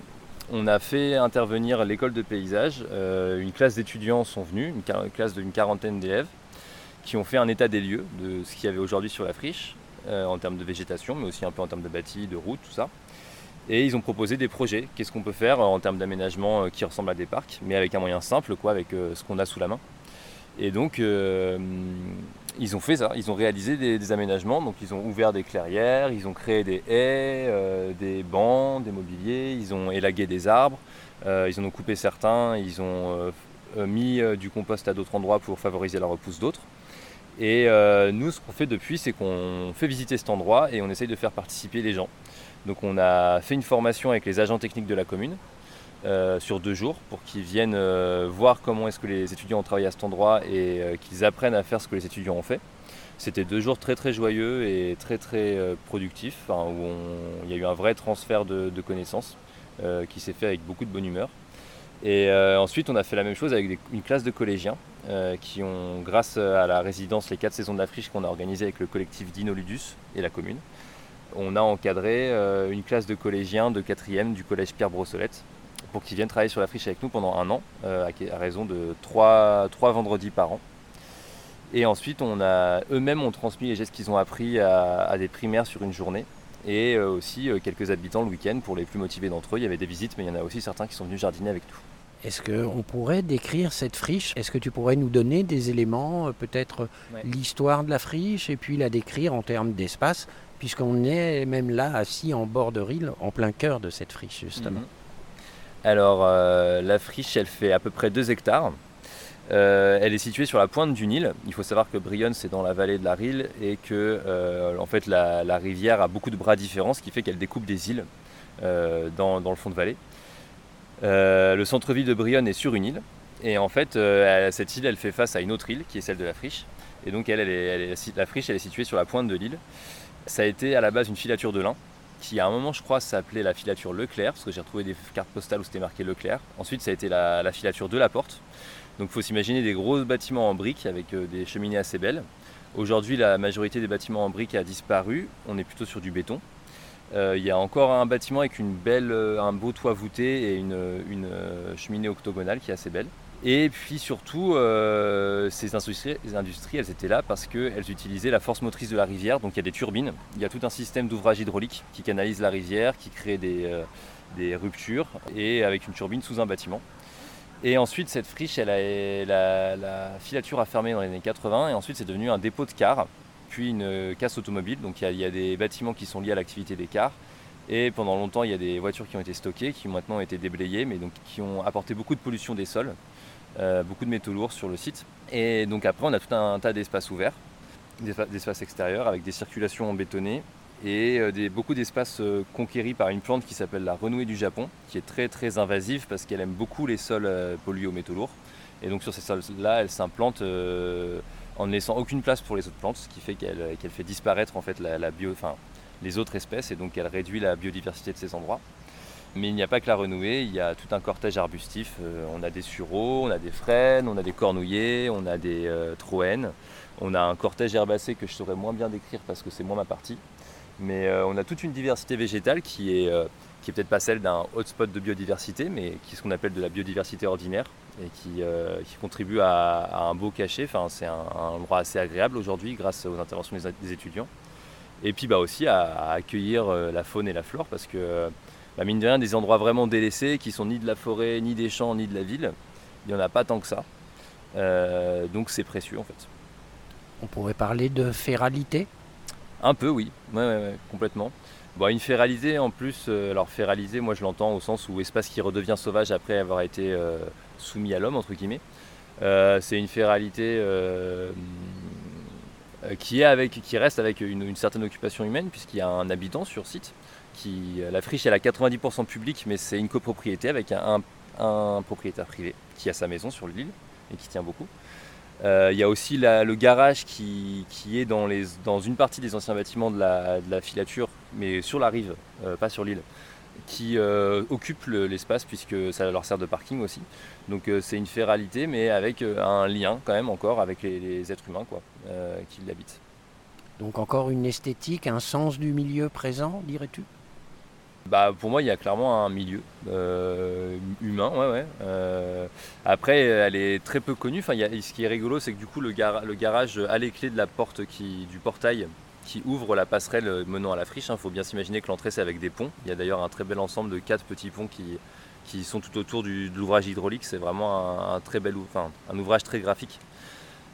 on a fait intervenir l'école de paysage. Euh, une classe d'étudiants sont venus, une classe d'une quarantaine d'élèves, qui ont fait un état des lieux de ce qu'il y avait aujourd'hui sur la friche, euh, en termes de végétation, mais aussi un peu en termes de bâti, de route, tout ça. Et ils ont proposé des projets. Qu'est-ce qu'on peut faire en termes d'aménagement euh, qui ressemble à des parcs, mais avec un moyen simple, quoi, avec euh, ce qu'on a sous la main. Et donc, euh, ils ont fait ça, ils ont réalisé des, aménagements, donc ils ont ouvert des clairières, ils ont créé des haies, euh, des bancs, des mobiliers, ils ont élagué des arbres, euh, ils en ont coupé certains, ils ont euh, euh, mis euh, du compost à d'autres endroits pour favoriser la repousse d'autres. Et euh, nous, ce qu'on fait depuis, c'est qu'on fait visiter cet endroit et on essaye de faire participer les gens. Donc on a fait une formation avec les agents techniques de la commune euh, sur deux jours pour qu'ils viennent euh, voir comment est-ce que les étudiants ont travaillé à cet endroit et qu'ils apprennent à faire ce que les étudiants ont fait. C'était deux jours très très joyeux et très très productifs, où il y a eu un vrai transfert de, connaissances qui s'est fait avec beaucoup de bonne humeur. Et ensuite, on a fait la même chose avec une classe de collégiens euh, qui ont, grâce à la résidence Les 4 saisons de la friche qu'on a organisée avec le collectif Dino Ludus et la commune, on a encadré euh, une classe de collégiens de 4e du collège Pierre Brossolette pour qu'ils viennent travailler sur la friche avec nous pendant un an, euh, à, raison de 3, vendredis par an. Et ensuite, eux-mêmes ont transmis les gestes qu'ils ont appris à, à des primaires sur une journée. Et aussi quelques habitants le week-end pour les plus motivés d'entre eux. Il y avait des visites, mais il y en a aussi certains qui sont venus jardiner avec nous. Est-ce qu'on pourrait décrire cette friche? Est-ce que tu pourrais nous donner des éléments, euh, peut-être Ouais. l'histoire de la friche et puis la décrire en termes d'espace, puisqu'on est même là assis en bord de Rille, en plein cœur de cette friche justement. Mhm. Alors, euh, la friche, elle fait à peu près 2 hectares. Euh, elle est située sur la pointe du Nil. Il faut savoir que Brionne, c'est dans la vallée de la Rille et que euh, en fait, la, la rivière a beaucoup de bras différents, ce qui fait qu'elle découpe des îles euh, dans, dans le fond de vallée. Euh, le centre-ville de Brionne est sur une île. Et en fait, euh, cette île, elle fait face à une autre île qui est celle de la friche. Et donc, la friche, elle est située sur la pointe de l'île. Ça a été à la base une filature de lin qui à un moment je crois s'appelait la filature Leclerc, parce que j'ai retrouvé des cartes postales où c'était marqué Leclerc. Ensuite ça a été la, la filature de la porte. Donc il faut s'imaginer des gros bâtiments en briques avec euh, des cheminées assez belles. Aujourd'hui la majorité des bâtiments en briques a disparu, on est plutôt sur du béton. Euh, Il y a encore un bâtiment avec une belle, euh, un beau toit voûté et une, euh, cheminée octogonale qui est assez belle. Et puis surtout, ces industries, les industries, elles étaient là parce qu'elles utilisaient la force motrice de la rivière. Donc il y a des turbines, il y a tout un système d'ouvrage hydraulique qui canalise la rivière, qui crée des, ruptures, et avec une turbine sous un bâtiment. Et ensuite, cette friche, la, la filature a fermé dans les années 80, et ensuite c'est devenu un dépôt de cars, puis une euh, casse automobile. Donc il y, a, des bâtiments qui sont liés à l'activité des cars. Et pendant longtemps, il y a des voitures qui ont été stockées, qui ont maintenant été déblayées, mais donc qui ont apporté beaucoup de pollution des sols, euh, beaucoup de métaux lourds sur le site. Et donc après, on a tout un tas d'espaces ouverts, d'espa- d'espaces extérieurs avec des circulations en bétonné et euh, des- beaucoup d'espaces conquéris par une plante qui s'appelle la renouée du Japon, qui est très très invasive parce qu'elle aime beaucoup les sols pollués aux métaux lourds. Et donc sur ces sols-là, elle s'implante en ne laissant aucune place pour les autres plantes, ce qui fait qu'elle qu'elle fait disparaître en fait la, les autres espèces et donc elle réduit la biodiversité de ces endroits. Mais il n'y a pas que la renouée, il y a tout un cortège arbustif. Euh, on a des sureaux, on a des frênes, on a des cornouillers, on a des euh. On a un cortège herbacé que je saurais moins bien décrire parce que c'est moins ma partie. Mais euh, on a toute une diversité végétale qui est, euh, qui est peut-être pas celle d'un hotspot de biodiversité, mais qui est ce qu'on appelle de la biodiversité ordinaire et qui, euh, qui contribue à, à un beau cachet. Enfin, c'est un, un endroit assez agréable aujourd'hui grâce aux interventions des, des étudiants. Et puis bah, aussi à, à accueillir euh, la faune et la flore parce que, euh, bah, mine de rien, des endroits vraiment délaissés qui sont ni de la forêt, ni des champs, ni de la ville, il n'y en a pas tant que ça. Euh, donc c'est précieux en fait. On pourrait parler de féralité Un peu, oui, ouais, ouais, ouais, complètement. Bon, une féralité en plus, euh, alors féralité, moi je l'entends au sens où espace qui redevient sauvage après avoir été soumis à l'homme, entre guillemets. Euh, c'est une féralité euh, euh, qui, est avec, qui reste avec une, certaine occupation humaine, puisqu'il y a un habitant sur site. Qui, la friche elle a 90% public, mais c'est une copropriété avec un, propriétaire privé qui a sa maison sur l'île et qui tient beaucoup. Il y a aussi le garage qui, est dans, une partie des anciens bâtiments de la, filature, mais sur la rive, pas sur l'île, qui euh, occupe le- l'espace puisque ça leur sert de parking aussi. Donc euh, c'est une féralité, mais avec euh, un lien quand même encore avec les, les êtres humains quoi, euh, qui l'habitent. Donc encore une esthétique, un sens du milieu présent, dirais-tu? Bah, pour moi, il y a clairement un milieu humain, ouais, ouais. Après, elle est très peu connue. Enfin, il y a- ce qui est rigolo, c'est que du coup, le garage a les clés de la porte qui, du portail qui ouvre la passerelle menant à la friche. Il faut bien s'imaginer que l'entrée, c'est avec des ponts. Il y a d'ailleurs un très bel ensemble de quatre petits ponts qui, qui sont tout autour du, de l'ouvrage hydraulique. C'est vraiment un, très bel, ouvrage très graphique.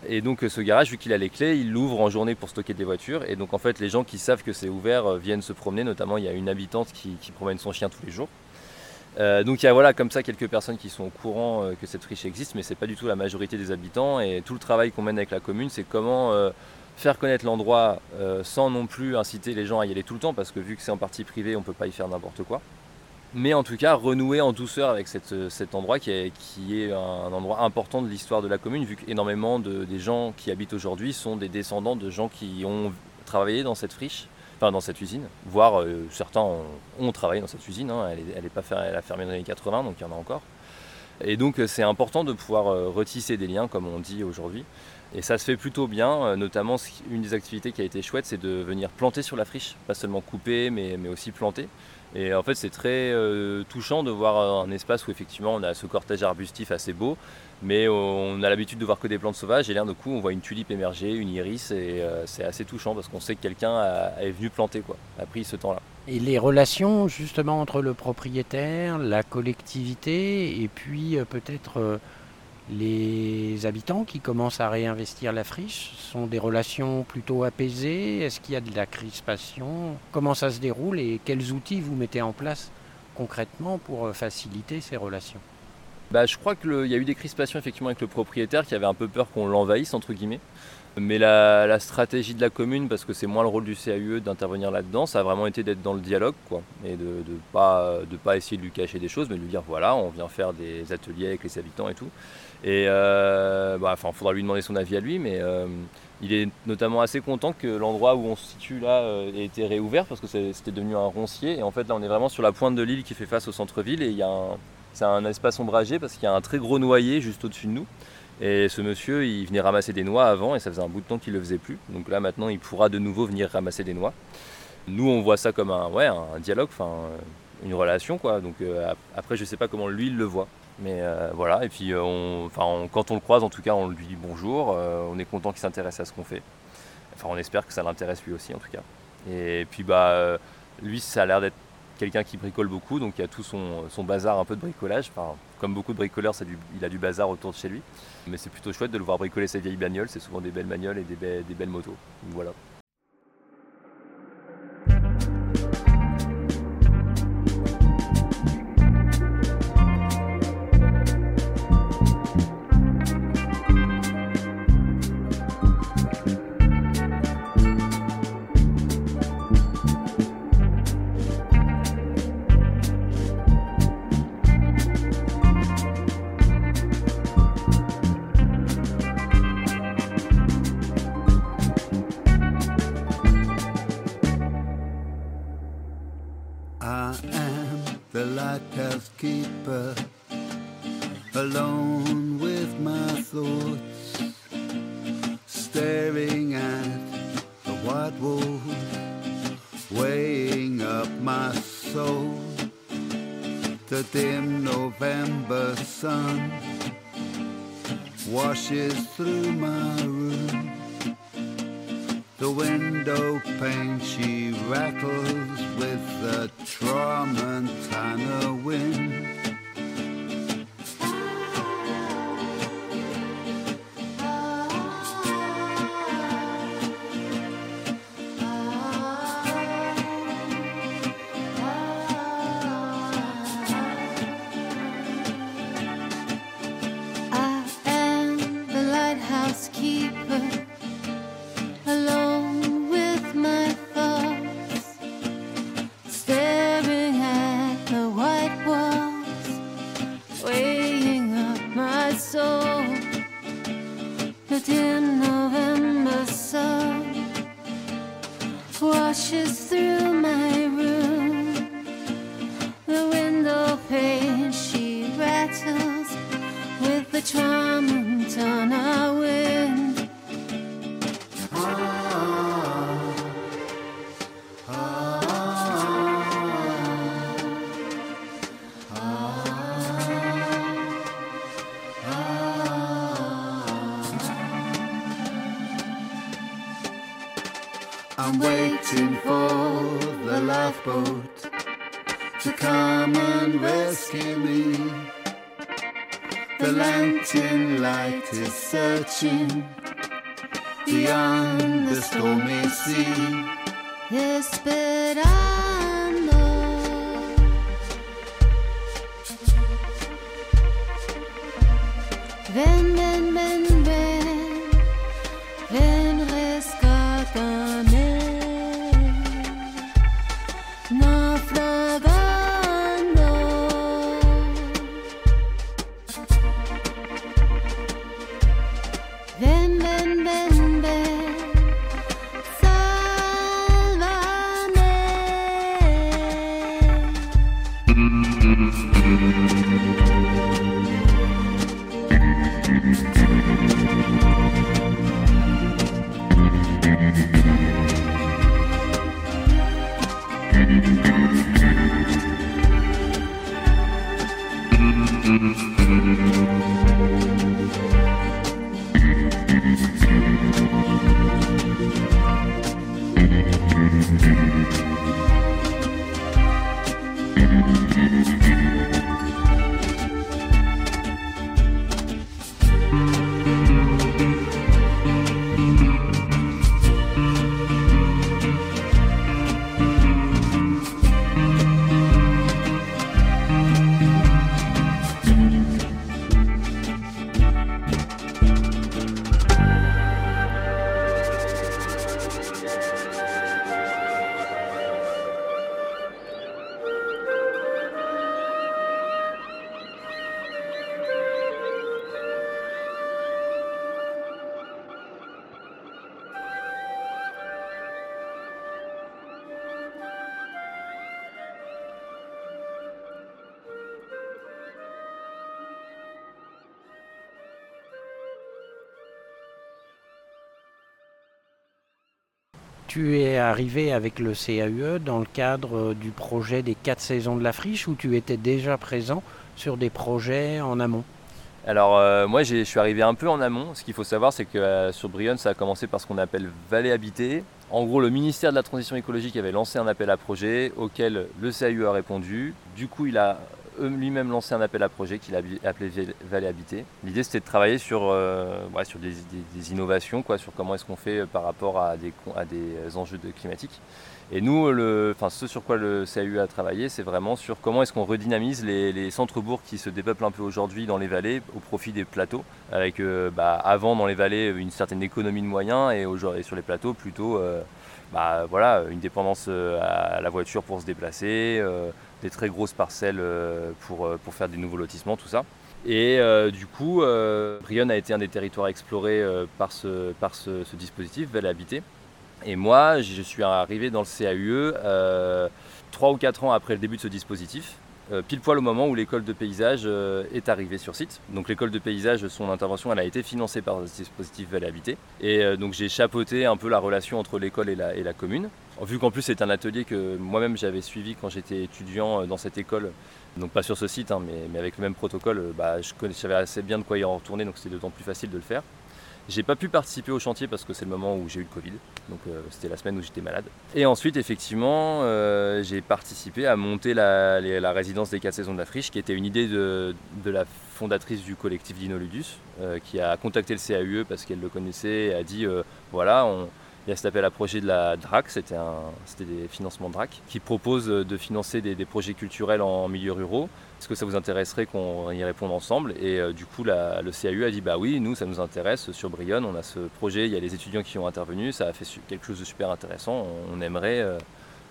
Et donc euh, ce garage, vu qu'il a les clés, il l'ouvre en journée pour stocker des voitures. Et donc en fait, les gens qui savent que c'est ouvert euh, viennent se promener. Notamment, il y a une habitante qui, promène son chien tous les jours. Euh, donc il y a voilà, comme ça quelques personnes qui sont au courant que cette friche existe, mais c'est pas du tout la majorité des habitants. Et tout le travail qu'on mène avec la commune, c'est comment faire connaître l'endroit euh, sans non plus inciter les gens à y aller tout le temps, parce que vu que c'est en partie privé, on peut pas y faire n'importe quoi. Mais en tout cas, renouer en douceur avec cette- cet endroit qui est, qui est un endroit important de l'histoire de la commune, vu qu'énormément de, des gens qui habitent aujourd'hui sont des descendants de gens qui ont travaillé dans cette friche, enfin dans cette usine, voire euh, certains ont, travaillé dans cette usine, hein. elle, est, elle est pas fer- elle a fermé dans les années 80, donc il y en a encore. Et donc euh, c'est important de pouvoir euh, retisser des liens, comme on dit aujourd'hui. Et ça se fait plutôt bien, euh, notamment une des activités qui a été chouette, c'est de venir planter sur la friche, pas seulement couper, mais, mais aussi planter. Et en fait, c'est très euh, touchant de voir un espace où effectivement on a ce cortège arbustif assez beau, mais on a l'habitude de voir que des plantes sauvages. Et là, d'un coup, on voit une tulipe émerger, une iris, et euh, c'est assez touchant parce qu'on sait que quelqu'un est venu planter, quoi, a pris ce temps-là. Et les relations justement entre le propriétaire, la collectivité et puis euh, peut-être euh, les habitants qui commencent à réinvestir la friche sont des relations plutôt apaisées? Est-ce qu'il y a de la crispation? Comment ça se déroule et quels outils vous mettez en place concrètement pour euh, faciliter ces relations? Bah, je crois qu'il y a eu des crispations effectivement avec le propriétaire qui avait un peu peur qu'on l'envahisse entre guillemets. Mais la, stratégie de la commune, parce que c'est moins le rôle du CAUE d'intervenir là-dedans, ça a vraiment été d'être dans le dialogue quoi, et de ne pas essayer de lui cacher des choses, mais de lui dire voilà, on vient faire des ateliers avec les habitants et tout. Et euh, bah, enfin, faudra lui demander son avis à lui, mais euh, il est notamment assez content que l'endroit où on se situe là euh, ait été réouvert parce que c'était devenu un roncier. Et en fait, là, on est vraiment sur la pointe de l'île qui fait face au centre-ville et il y a c'est un espace ombragé parce qu'il y a un très gros noyer juste au-dessus de nous. Et ce monsieur, il venait ramasser des noix avant et ça faisait un bout de temps qu'il ne le faisait plus. Donc là, maintenant, il pourra de nouveau venir ramasser des noix. Nous, on voit ça comme un, ouais, un dialogue, enfin, une relation, quoi. Donc euh, ap- après, je sais pas comment lui, il le voit. Mais euh, voilà, et puis euh, quand on le croise, en tout cas, on lui dit bonjour. euh, on est content qu'il s'intéresse à ce qu'on fait. Enfin, on espère que ça l'intéresse lui aussi, en tout cas. Et puis, bah, lui, ça a l'air d'être quelqu'un qui bricole beaucoup, donc il a tout son, bazar un peu de bricolage. Comme beaucoup de bricoleurs, il a du bazar autour de chez lui. Mais c'est plutôt chouette de le voir bricoler ses vieilles bagnoles. C'est souvent des belles bagnoles et des, des belles motos. Voilà. pushes through. Lifeboat to come and rescue me. The lantern light is searching beyond the stormy sea. Esperando. Ven, ven, ven, Tu es arrivé avec le CAUE dans le cadre du projet des quatre saisons de la friche ou tu étais déjà présent sur des projets en amont? Alors euh, moi je suis arrivé un peu en amont. Ce qu'il faut savoir c'est que euh, sur Brionne ça a commencé par ce qu'on appelle Vallée Habitée. En gros le ministère de la Transition écologique avait lancé un appel à projet auquel le CAU a répondu. Du coup il a lui-même lancé un appel à projet qu'il a appelé Val- Vallée Habitée. L'idée c'était de travailler sur, euh, sur des, innovations, quoi, sur comment est-ce qu'on fait euh, par rapport à des, à des enjeux de climatiques. Et nous, le, enfin, ce sur quoi le CAU a travaillé, c'est vraiment sur comment est-ce qu'on redynamise les, centres-bourgs qui se dépeuplent un peu aujourd'hui dans les vallées au profit des plateaux, avec euh, bah, avant dans les vallées une certaine économie de moyens et, sur les plateaux plutôt euh, bah, voilà, une dépendance euh, à la voiture pour se déplacer, euh, des très grosses parcelles euh, pour, euh, pour faire des nouveaux lotissements, tout ça. Et euh, du coup, euh, Brionne a été un des territoires explorés par ce, par ce, ce dispositif, Vallée Habitée. Et moi, je suis arrivé dans le CAUE euh, 3 ou 4 ans après le début de ce dispositif. pile poil au moment où l'école de paysage est arrivée sur site. Donc l'école de paysage, son intervention, elle a été financée par le dispositif Vallée Habité. Et donc j'ai chapeauté un peu la relation entre l'école et la commune. Vu qu'en plus c'est un atelier que moi-même j'avais suivi quand j'étais étudiant dans cette école, donc pas sur ce site, hein, mais, avec le même protocole, bah, je savais assez bien de quoi y en retourner, donc c'était d'autant plus facile de le faire. J'ai pas pu participer au chantier parce que c'est le moment où j'ai eu le Covid, donc euh, c'était la semaine où j'étais malade. Et ensuite, effectivement, euh, j'ai participé à monter la, résidence des 4 saisons de la friche, qui était une idée de, la fondatrice du collectif Dinoludus, euh, qui a contacté le CAUE parce qu'elle le connaissait et a dit voilà, on, il y a cet appel à projet de la DRAC, c'était des financements DRAC, qui propose de financer des, projets culturels en milieu ruraux. Est-ce que ça vous intéresserait qu'on y réponde ensemble? Et euh, du coup, le CAU a dit bah oui, nous, ça nous intéresse. Sur Brionne, on a ce projet, il y a les étudiants qui ont intervenu, ça a fait quelque chose de super intéressant. On, aimerait euh,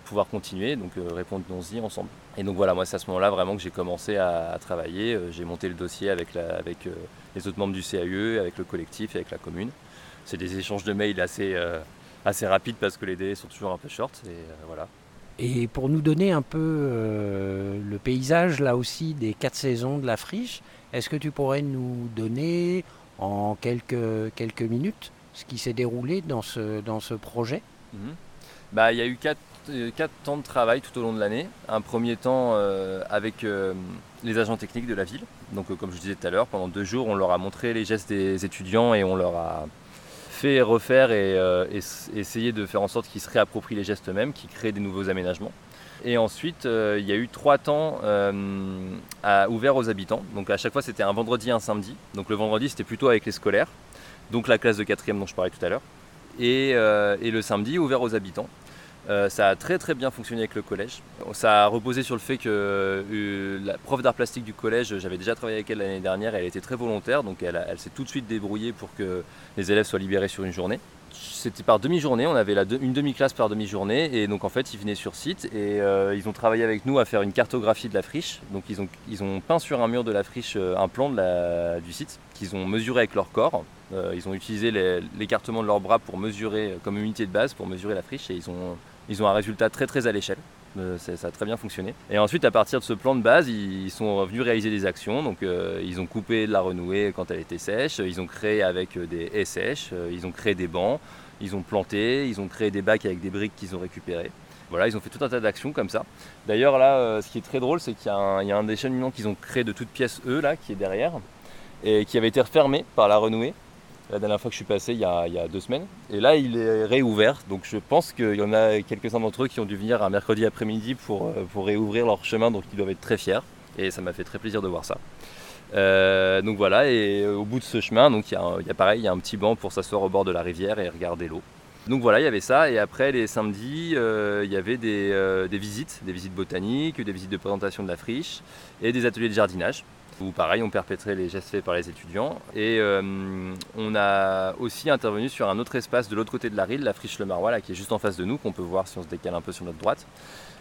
pouvoir continuer, donc euh, répondons-y ensemble. Et donc voilà, moi, c'est à ce moment-là vraiment que j'ai commencé à, travailler. Euh, j'ai monté le dossier avec, avec les autres membres du CAE, avec le collectif et avec la commune. C'est des échanges de mails assez assez rapide parce que les délais sont toujours un peu short. Et euh, voilà. Et pour nous donner un peu euh, le paysage là aussi des quatre saisons de la friche, est-ce que tu pourrais nous donner en quelques, quelques minutes ce qui s'est déroulé dans ce, dans ce projet? Mmh. bah, Il y a eu quatre, euh, quatre, temps de travail tout au long de l'année. Un premier temps euh, avec euh, les agents techniques de la ville. Donc comme je disais tout à l'heure, pendant deux jours, on leur a montré les gestes des étudiants et on leur a fait refaire et, euh, essayer de faire en sorte qu'ils se réapproprient les gestes eux-mêmes, qu'ils créent des nouveaux aménagements. Et ensuite, euh, il y a eu trois temps euh, ouverts aux habitants. Donc à chaque fois, c'était un vendredi et un samedi. Donc le vendredi, c'était plutôt avec les scolaires, donc la classe de quatrième dont je parlais tout à l'heure. Et, le samedi, ouvert aux habitants. Euh, ça a très très bien fonctionné avec le collège. Ça a reposé sur le fait que euh, la prof d'art plastique du collège, j'avais déjà travaillé avec elle l'année dernière, elle était très volontaire, donc elle, s'est tout de suite débrouillée pour que les élèves soient libérés sur une journée. C'était par demi-journée, on avait une demi-classe par demi-journée, et donc en fait ils venaient sur site et euh, ils ont travaillé avec nous à faire une cartographie de la friche. Donc ils ont, ils ont peint sur un mur de la friche un plan du site qu'ils ont mesuré avec leur corps. Ils ont utilisé l'écartement de leurs bras pour mesurer, comme unité de base, pour mesurer la friche, et ils ont ils ont un résultat très très à l'échelle. Euh, ça a très bien fonctionné. Et ensuite, à partir de ce plan de base, ils sont venus réaliser des actions. Donc, euh, ils ont coupé de la renouée quand elle était sèche. Ils ont créé avec des haies sèches. Euh, ils ont créé des bancs. Ils ont planté. Ils ont créé des bacs avec des briques qu'ils ont récupérées. Voilà, ils ont fait tout un tas d'actions comme ça. D'ailleurs, là, euh, ce qui est très drôle, c'est qu'il y, y, a un des cheminements qu'ils ont créé de toutes pièces, eux, là, qui est derrière, et qui avait été refermé par la renouée la dernière fois que je suis passé il y, a, deux semaines. Et là, il est réouvert. Donc je pense qu'il y en a quelques-uns d'entre eux qui ont dû venir un mercredi après-midi pour, pour réouvrir leur chemin. Donc ils doivent être très fiers. Et ça m'a fait très plaisir de voir ça. Euh, donc voilà, et au bout de ce chemin, donc il y, a, pareil, il y a un petit banc pour s'asseoir au bord de la rivière et regarder l'eau. Donc voilà, il y avait ça. Et après, les samedis, euh, il y avait des, euh, des, visites, des visites botaniques, des visites de présentation de la friche et des ateliers de jardinage où pareil on perpétrait les gestes faits par les étudiants. Et euh, on a aussi intervenu sur un autre espace de l'autre côté de la rille, la friche Le Marois, qui est juste en face de nous, qu'on peut voir si on se décale un peu sur notre droite.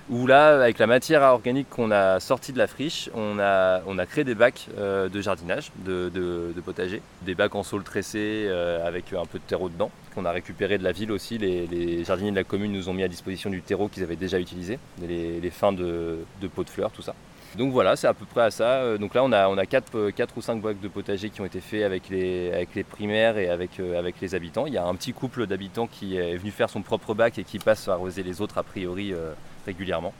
Où là, avec la matière organique qu'on a sortie de la friche, on a, on créé des bacs euh, de jardinage, de, potager, des bacs en saule tressé euh, avec un peu de terreau dedans, qu'on a récupéré de la ville aussi. Les, jardiniers de la commune nous ont mis à disposition du terreau qu'ils avaient déjà utilisé, les, les fins de, de pots de fleurs, tout ça. Donc voilà, c'est à peu près à ça. Donc là, on a, on a 4, 4 ou 5 bacs de potager qui ont été faits avec les, primaires et avec, euh, avec les habitants. Il y a un petit couple d'habitants qui est venu faire son propre bac et qui passe à arroser les autres a priori euh, régulièrement.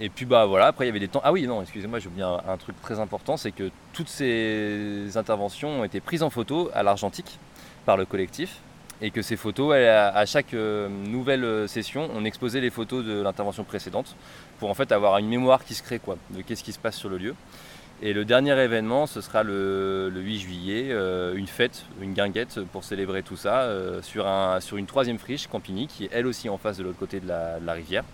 Et puis bah voilà, après il y avait des temps. Ah oui, non, excusez-moi, j'ai oublié un, un, truc très important, c'est que toutes ces interventions ont été prises en photo à l'argentique par le collectif et que ces photos, à chaque euh, nouvelle session, on exposait les photos de l'intervention précédente pour en fait avoir une mémoire qui se crée quoi, de qu'est-ce qui se passe sur le lieu. Et le dernier événement, ce sera le, le 8 juillet, euh, une fête, une guinguette pour célébrer tout ça euh, sur, un, sur une troisième friche, Campigny, qui est elle aussi en face de l'autre côté de la, rivière,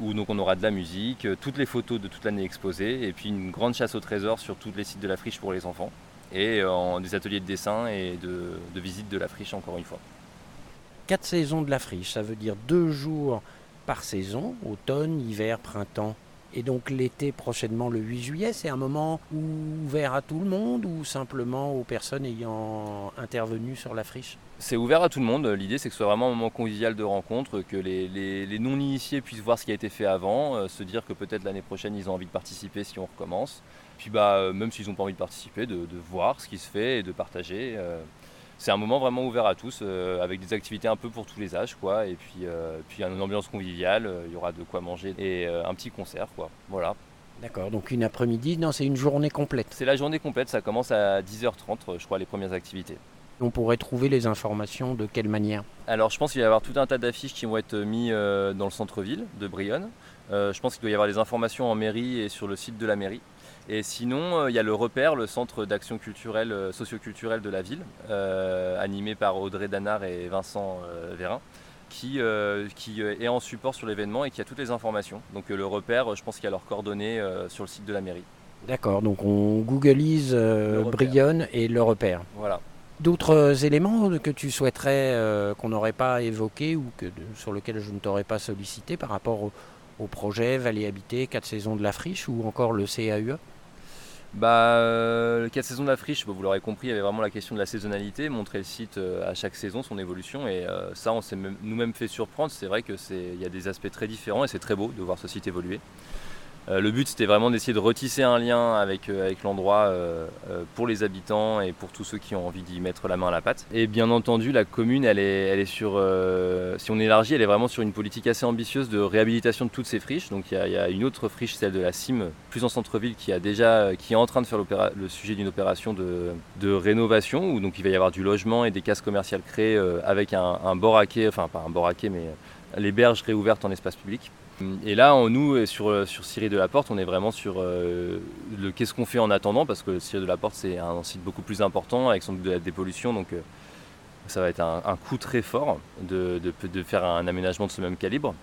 où donc on aura de la musique, toutes les photos de toute l'année exposées, et puis une grande chasse au trésor sur tous les sites de la friche pour les enfants, et des ateliers de dessin et de, de visite de la friche encore une fois. Quatre saisons de la friche, ça veut dire deux jours par saison, automne, hiver, printemps Et donc l'été prochainement le 8 juillet, c'est un moment ouvert à tout le monde ou simplement aux personnes ayant intervenu sur la friche? C'est ouvert à tout le monde. L'idée, c'est que ce soit vraiment un moment convivial de rencontre, que les, non-initiés puissent voir ce qui a été fait avant, euh, se dire que peut-être l'année prochaine, ils ont envie de participer si on recommence. Puis, bah, euh, même s'ils n'ont pas envie de participer, de, de voir ce qui se fait et de partager. euh. C'est un moment vraiment ouvert à tous, euh, avec des activités un peu pour tous les âges, quoi. Et puis, euh, puis une ambiance conviviale. euh, Il y aura de quoi manger et un petit concert, quoi. Voilà. D'accord, donc une après-midi, non, c'est une journée complète. C'est la journée complète. Ça commence à 10h30, euh, je crois, les premières activités. On pourrait trouver les informations de quelle manière? Alors je pense qu'il va y avoir tout un tas d'affiches qui vont être mis dans le centre-ville de Brionne. Je pense qu'il doit y avoir des informations en mairie et sur le site de la mairie. Et sinon, euh, il y a le repère, le centre d'action culturelle, euh, socio-culturelle de la ville, euh, animé par Audrey Danard et Vincent Vérin, qui, euh, qui est en support sur l'événement et qui a toutes les informations. Donc euh, le repère, je pense qu'il y a leurs coordonnées euh, sur le site de la mairie. D'accord, donc on googleise. Brionne et le repère. Voilà. D'autres éléments que tu souhaiterais qu'on n'aurait pas évoqués ou que, sur lesquels je ne t'aurais pas sollicité par rapport au, au projet Vallée Habitée, 4 saisons de la friche ou encore le CAUE Bah, euh, le 4 saisons de la friche, bah, vous l'aurez compris, il y avait vraiment la question de la saisonnalité, montrer le site euh, à chaque saison, son évolution. Et euh, ça, on s'est même- nous-mêmes fait surprendre. C'est vrai qu'il y a des aspects très différents et c'est très beau de voir ce site évoluer. Euh, le but, c'était vraiment d'essayer de retisser un lien avec, euh, avec l'endroit euh, pour les habitants et pour tous ceux qui ont envie d'y mettre la main à la pâte. Et bien entendu, la commune, elle est, elle est sur, si on élargit, elle est vraiment sur une politique assez ambitieuse de réhabilitation de toutes ces friches. Donc il y a, une autre friche, celle de la CIM, plus en centre-ville, qui, a déjà, qui est en train de faire le sujet d'une opération de, de rénovation, où donc il va y avoir du logement et des cases commerciales créées avec un, un bord à quai, enfin pas un bord à quai, mais les berges réouvertes en espace public. Et là, nous, sur, euh, sur la Porte, on est vraiment sur euh, le qu'est-ce qu'on fait en attendant, parce que Cyril de la Porte, c'est un site beaucoup plus important, avec sans doute de la dépollution, donc euh, ça va être un, coût très fort de faire un aménagement de ce même calibre.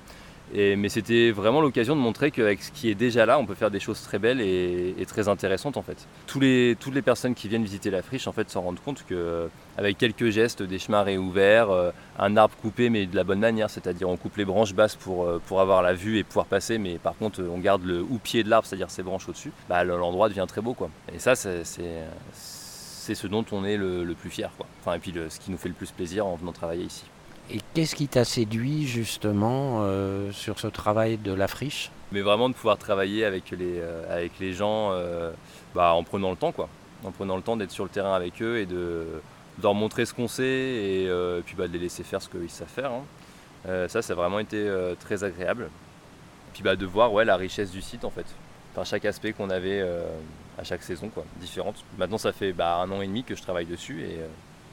Mais c'était vraiment l'occasion de montrer qu'avec ce qui est déjà là, on peut faire des choses très belles et, très intéressantes en fait. Toutes les personnes qui viennent visiter la friche en fait s'en rendent compte que euh, avec quelques gestes, des chemins réouverts, euh, un arbre coupé mais de la bonne manière, c'est-à-dire on coupe les branches basses pour, euh, pour avoir la vue et pouvoir passer, mais par contre on garde le houppier de l'arbre, c'est-à-dire ses branches au-dessus, bah, l'endroit devient très beau quoi. Et ça c'est ce dont on est le, plus fier. Enfin et puis ce qui nous fait le plus plaisir en venant travailler ici. Et qu'est-ce qui t'a séduit justement euh, sur ce travail de la friche? Mais vraiment de pouvoir travailler avec les, euh, avec les gens euh, bah, en prenant le temps quoi. En prenant le temps d'être sur le terrain avec eux et de, leur montrer ce qu'on sait et, et puis bah, de les laisser faire ce qu'ils savent faire hein. Ça ça a vraiment été très agréable. Puis bah, de voir ouais, la richesse du site en fait. Enfin, chaque aspect qu'on avait à chaque saison quoi différente. Maintenant ça fait bah, un an et demi que je travaille dessus et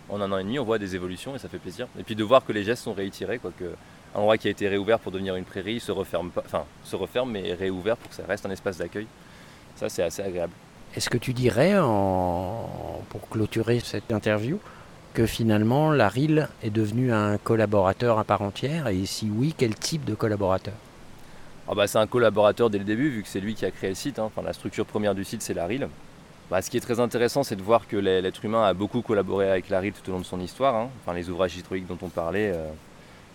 en un an et demi on voit des évolutions et ça fait plaisir et puis de voir que les gestes sont réitérés quoi que un endroit qui a été réouvert pour devenir une prairie se referme pas, enfin se referme mais est réouvert pour que ça reste un espace d'accueil. Ça c'est assez agréable. Est-ce que tu dirais, en- pour clôturer cette interview, que finalement la RIL est devenue un collaborateur à part entière? Et si oui, quel type de collaborateur? Ah bah, c'est un collaborateur dès le début vu que c'est lui qui a créé le site. hein. Enfin, la structure première du site c'est la RIL. Bah, ce qui est très intéressant c'est de voir que l'être humain a beaucoup collaboré avec la RIL tout au long de son histoire. hein. Enfin, les ouvrages hydrauliques dont on parlait, euh,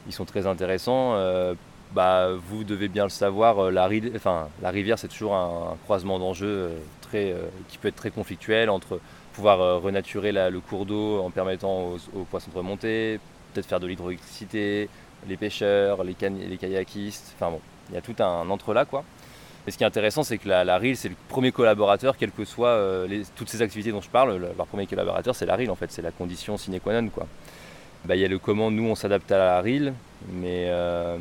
ils sont très intéressants. Euh, bah, vous devez bien le savoir, euh, la, enfin, la rivière c'est toujours un, croisement d'enjeux qui peut être très conflictuel entre pouvoir renaturer le cours d'eau en permettant aux, poissons de remonter, peut-être faire de l'hydroélectricité, les pêcheurs, les kayakistes, enfin bon, il y a tout un entrelac quoi. Et ce qui est intéressant, c'est que la, la c'est le premier collaborateur, quelles que soient euh, toutes ces activités dont je parle, le- leur premier collaborateur, c'est la RIL en fait, c'est la condition sine qua non quoi. Bah, Il y a le comment nous on s'adapte à la RIL, mais euh,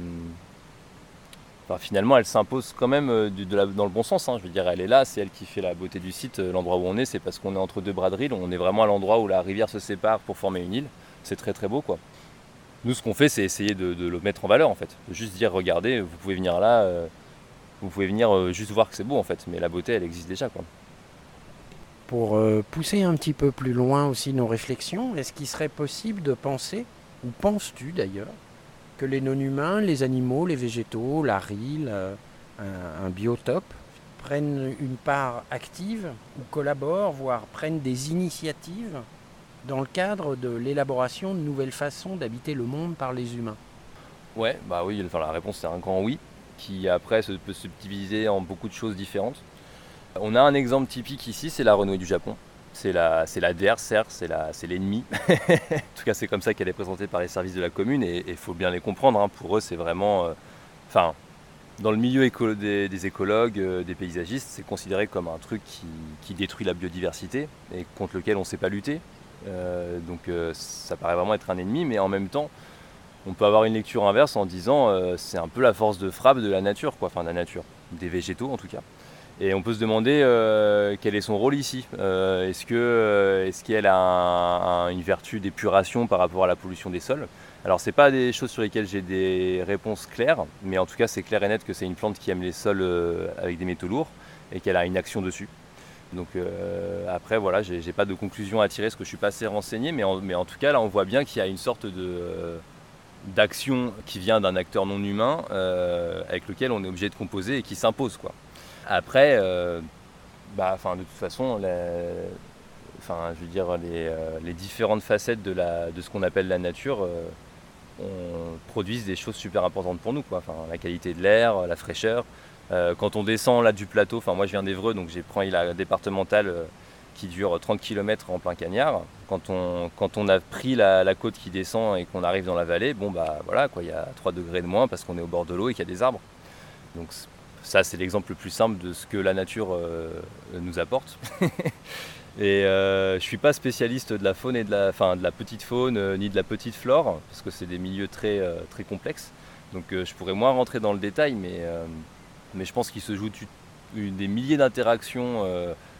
finalement elle s'impose quand même euh, dans le bon sens. hein. Je veux dire, elle est là, c'est elle qui fait la beauté du site. L'endroit où on est, c'est parce qu'on est entre deux bras de RIL, on est vraiment à l'endroit où la rivière se sépare pour former une île. C'est très très beau quoi. Nous, ce qu'on fait, c'est essayer de, de le mettre en valeur en fait. De juste dire, regardez, vous pouvez venir là, vous pouvez venir euh, juste voir que c'est beau en fait, mais la beauté elle existe déjà quoi. Pour euh, pousser un petit peu plus loin aussi nos réflexions, est-ce qu'il serait possible de penser, ou penses-tu d'ailleurs, que les non-humains, les animaux, les végétaux, la RIL, euh, un, un biotope, prennent une part active ou collaborent, voire prennent des initiatives dans le cadre de l'élaboration de nouvelles façons d'habiter le monde par les humains? Ouais, bah oui, enfin, la réponse c'est un grand oui. Qui après se, peut se subdiviser en beaucoup de choses différentes. On a un exemple typique ici, c'est la renouée du Japon. C'est la, c'est la c'est, l'ennemi. [LAUGHS] en tout cas, c'est comme ça qu'elle est présentée par les services de la commune et il faut bien les comprendre. hein. Pour eux, c'est vraiment. euh, Enfin, dans le milieu des, des écologues, euh, des paysagistes, c'est considéré comme un truc qui, qui détruit la biodiversité et contre lequel on ne sait pas lutter. Euh, donc, ça paraît vraiment être un ennemi, mais en même temps, on peut avoir une lecture inverse en disant euh, c'est un peu la force de frappe de la nature, quoi. enfin de la nature, des végétaux en tout cas. Et on peut se demander euh, quel est son rôle ici. Euh, est-ce est-ce qu'elle a un- un- une vertu d'épuration par rapport à la pollution des sols? Alors c'est pas des choses sur lesquelles j'ai des réponses claires, mais en tout cas c'est clair et net que c'est une plante qui aime les sols avec des métaux lourds et qu'elle a une action dessus. Donc après voilà, j'ai pas de conclusion à tirer parce que je suis pas assez renseigné, mais en, mais en tout cas là on voit bien qu'il y a une sorte de d'action qui vient d'un acteur non humain euh, avec lequel on est obligé de composer et qui s'impose quoi. Après, euh, bah, de toute façon, enfin, je veux dire, les, euh, les différentes facettes de, la, de ce qu'on appelle la nature euh, produisent des choses super importantes pour nous. Quoi. La qualité de l'air, la fraîcheur. Quand on descend là du plateau, moi je viens d'Evreux, donc j'ai pris la départementale qui dure 30 km en plein cagnard. Quand on, quand on a pris la, côte qui descend et qu'on arrive dans la vallée, bon bah voilà, quoi, il y a 3 degrés de moins parce qu'on est au bord de l'eau et qu'il y a des arbres. Donc ça, c'est l'exemple le plus simple de ce que la nature euh, nous apporte. [LAUGHS] et euh, je suis pas spécialiste de la faune et de la, petite faune euh, ni de la petite flore parce que c'est des milieux très, euh, très complexes. Donc je pourrais moins rentrer dans le détail, mais, je pense qu'il se joue des milliers d'interactions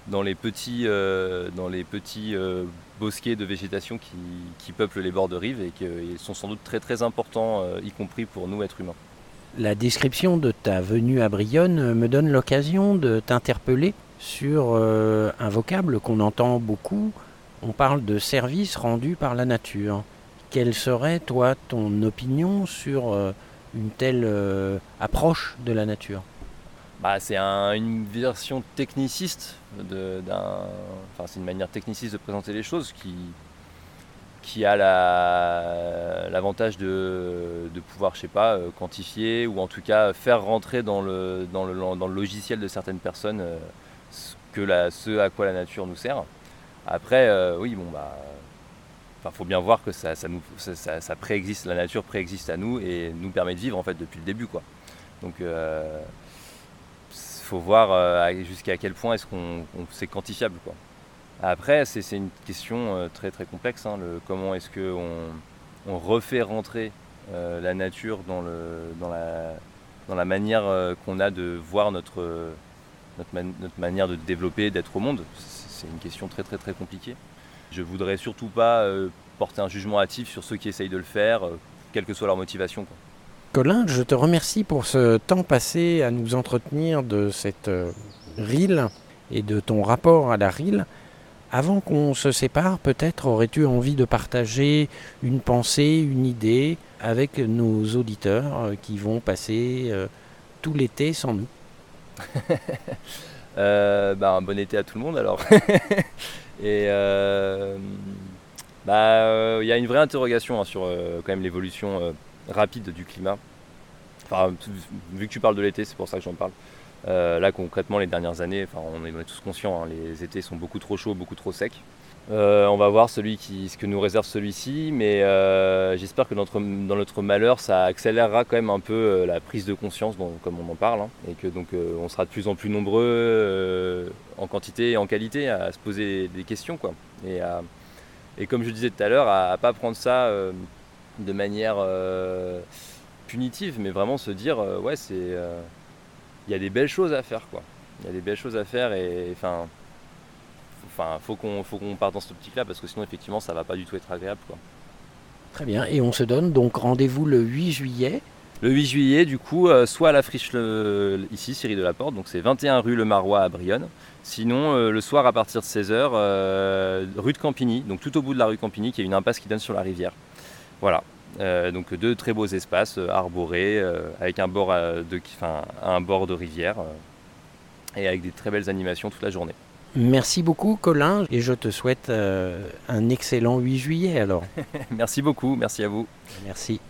dans les petits, euh, dans les petits euh, bosquets de végétation qui, qui peuplent les bords de rive et qui sont sans doute très très importants, euh, y compris pour nous êtres humains. La description de ta venue à Brionne me donne l'occasion de t'interpeller sur un vocable qu'on entend beaucoup. On parle de service rendu par la nature. Quelle serait, toi, ton opinion sur une telle approche de la nature? Bah, c'est un- une version techniciste c'est une manière techniciste de présenter les choses qui, a la- l'avantage de, pouvoir, je sais pas, euh, quantifier ou en tout cas faire rentrer dans le, logiciel de certaines personnes euh, ce, à quoi la nature nous sert. Après, euh, oui, bon, bah. Enfin, faut bien voir que ça, préexiste, la nature préexiste à nous et nous permet de vivre en fait depuis le début, quoi. Donc, faut voir euh, jusqu'à quel point est-ce qu'on on- c'est quantifiable. Après c'est une question euh, très très complexe hein, comment est-ce que on, refait rentrer euh, la nature dans, la, manière qu'on a de voir notre, notre, man- notre manière de développer, d'être au monde. C'est une question très très très compliquée. Je voudrais surtout pas porter un jugement hâtif sur ceux qui essayent de le faire, quelle que soit leur motivation. Colin, je te remercie pour ce temps passé à nous entretenir de cette euh, rille et de ton rapport à la rille. Avant qu'on se sépare, peut-être aurais-tu envie de partager une pensée, une idée avec nos auditeurs euh, qui vont passer euh, tout l'été sans nous? [LAUGHS] Bah, un bon été à tout le monde alors. [LAUGHS] Et bah, il y a une vraie interrogation hein, sur quand même l'évolution rapide du climat. Enfin, vu que tu parles de l'été, c'est pour ça que j'en parle. Euh, là concrètement, les dernières années, enfin, on, est, tous conscients, hein, les étés sont beaucoup trop chauds, beaucoup trop secs. Euh, on va voir celui qui, ce que nous réserve celui-ci, mais euh, j'espère que dans notre malheur, ça accélérera quand même un peu la prise de conscience, comme on en parle, hein, et que donc on sera de plus en plus nombreux en quantité et en qualité à se poser des questions, quoi. Et, et comme je disais tout à l'heure, à, ne pas prendre ça de manière euh, punitive, mais vraiment se dire, euh, ouais, c'est, euh, il y a des belles choses à faire, quoi. Il y a des belles choses à faire et enfin enfin, faut qu'on faut qu'on parte dans cette optique-là parce que sinon, effectivement, ça va pas du tout être agréable. Quoi. Très bien, et on se donne donc rendez-vous le 8 juillet. Le 8 juillet, du coup, euh, soit à la friche le- ici, Cyril de la Porte, donc c'est 21 rue Le Marois à Brionne. Sinon, euh, le soir à partir de 16h, rue de Campigny, donc tout au bout de la rue Campigny, qui est une impasse qui donne sur la rivière. Voilà. Euh, donc deux très beaux espaces euh, arborés, euh, avec un bord, de, enfin, un bord de rivière et avec des très belles animations toute la journée. Merci beaucoup Colin, et je te souhaite euh, un excellent 8 juillet alors. [LAUGHS] merci beaucoup, merci à vous. Merci.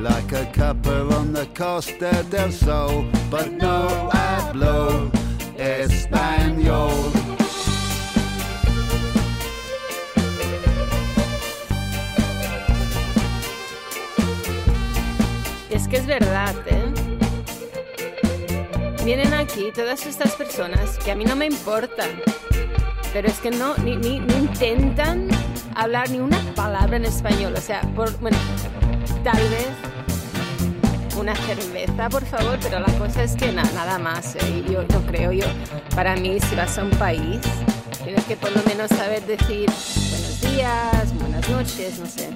Like a on the but no hablo español. Es que es verdad, ¿eh? Vienen aquí todas estas personas que a mí no me importan, pero es que no, ni, ni- ni intentan hablar ni una palabra en español. O sea, por, bueno, tal vez una cerveza, por favor, pero la cosa es que na- nada más. ¿eh? Yo no creo, yo, para mí, si vas a un país, tienes que por lo menos saber decir buenos días, buenas noches, no sé.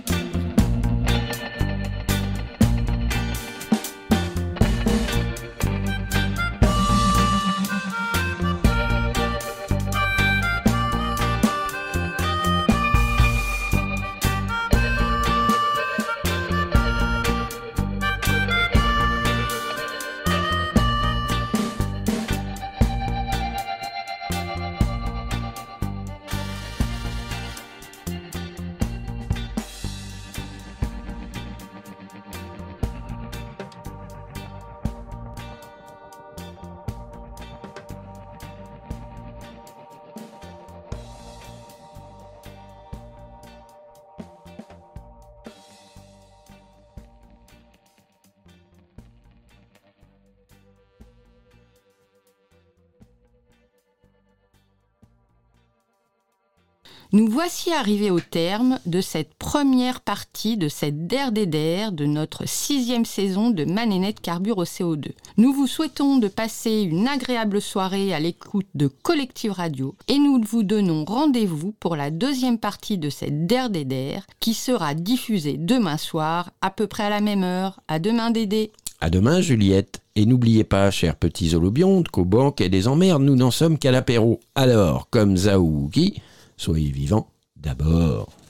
Nous voici arrivés au terme de cette première partie de cette DER de notre sixième saison de Manénette Carbure au CO2. Nous vous souhaitons de passer une agréable soirée à l'écoute de Collective Radio et nous vous donnons rendez-vous pour la deuxième partie de cette DER qui sera diffusée demain soir à peu près à la même heure. À demain Dédé. À demain, Juliette. Et n'oubliez pas, chers petits holobiontes, qu'au banc et des emmerdes, nous n'en sommes qu'à l'apéro. Alors, comme Zaouki, soyez vivants d'abord.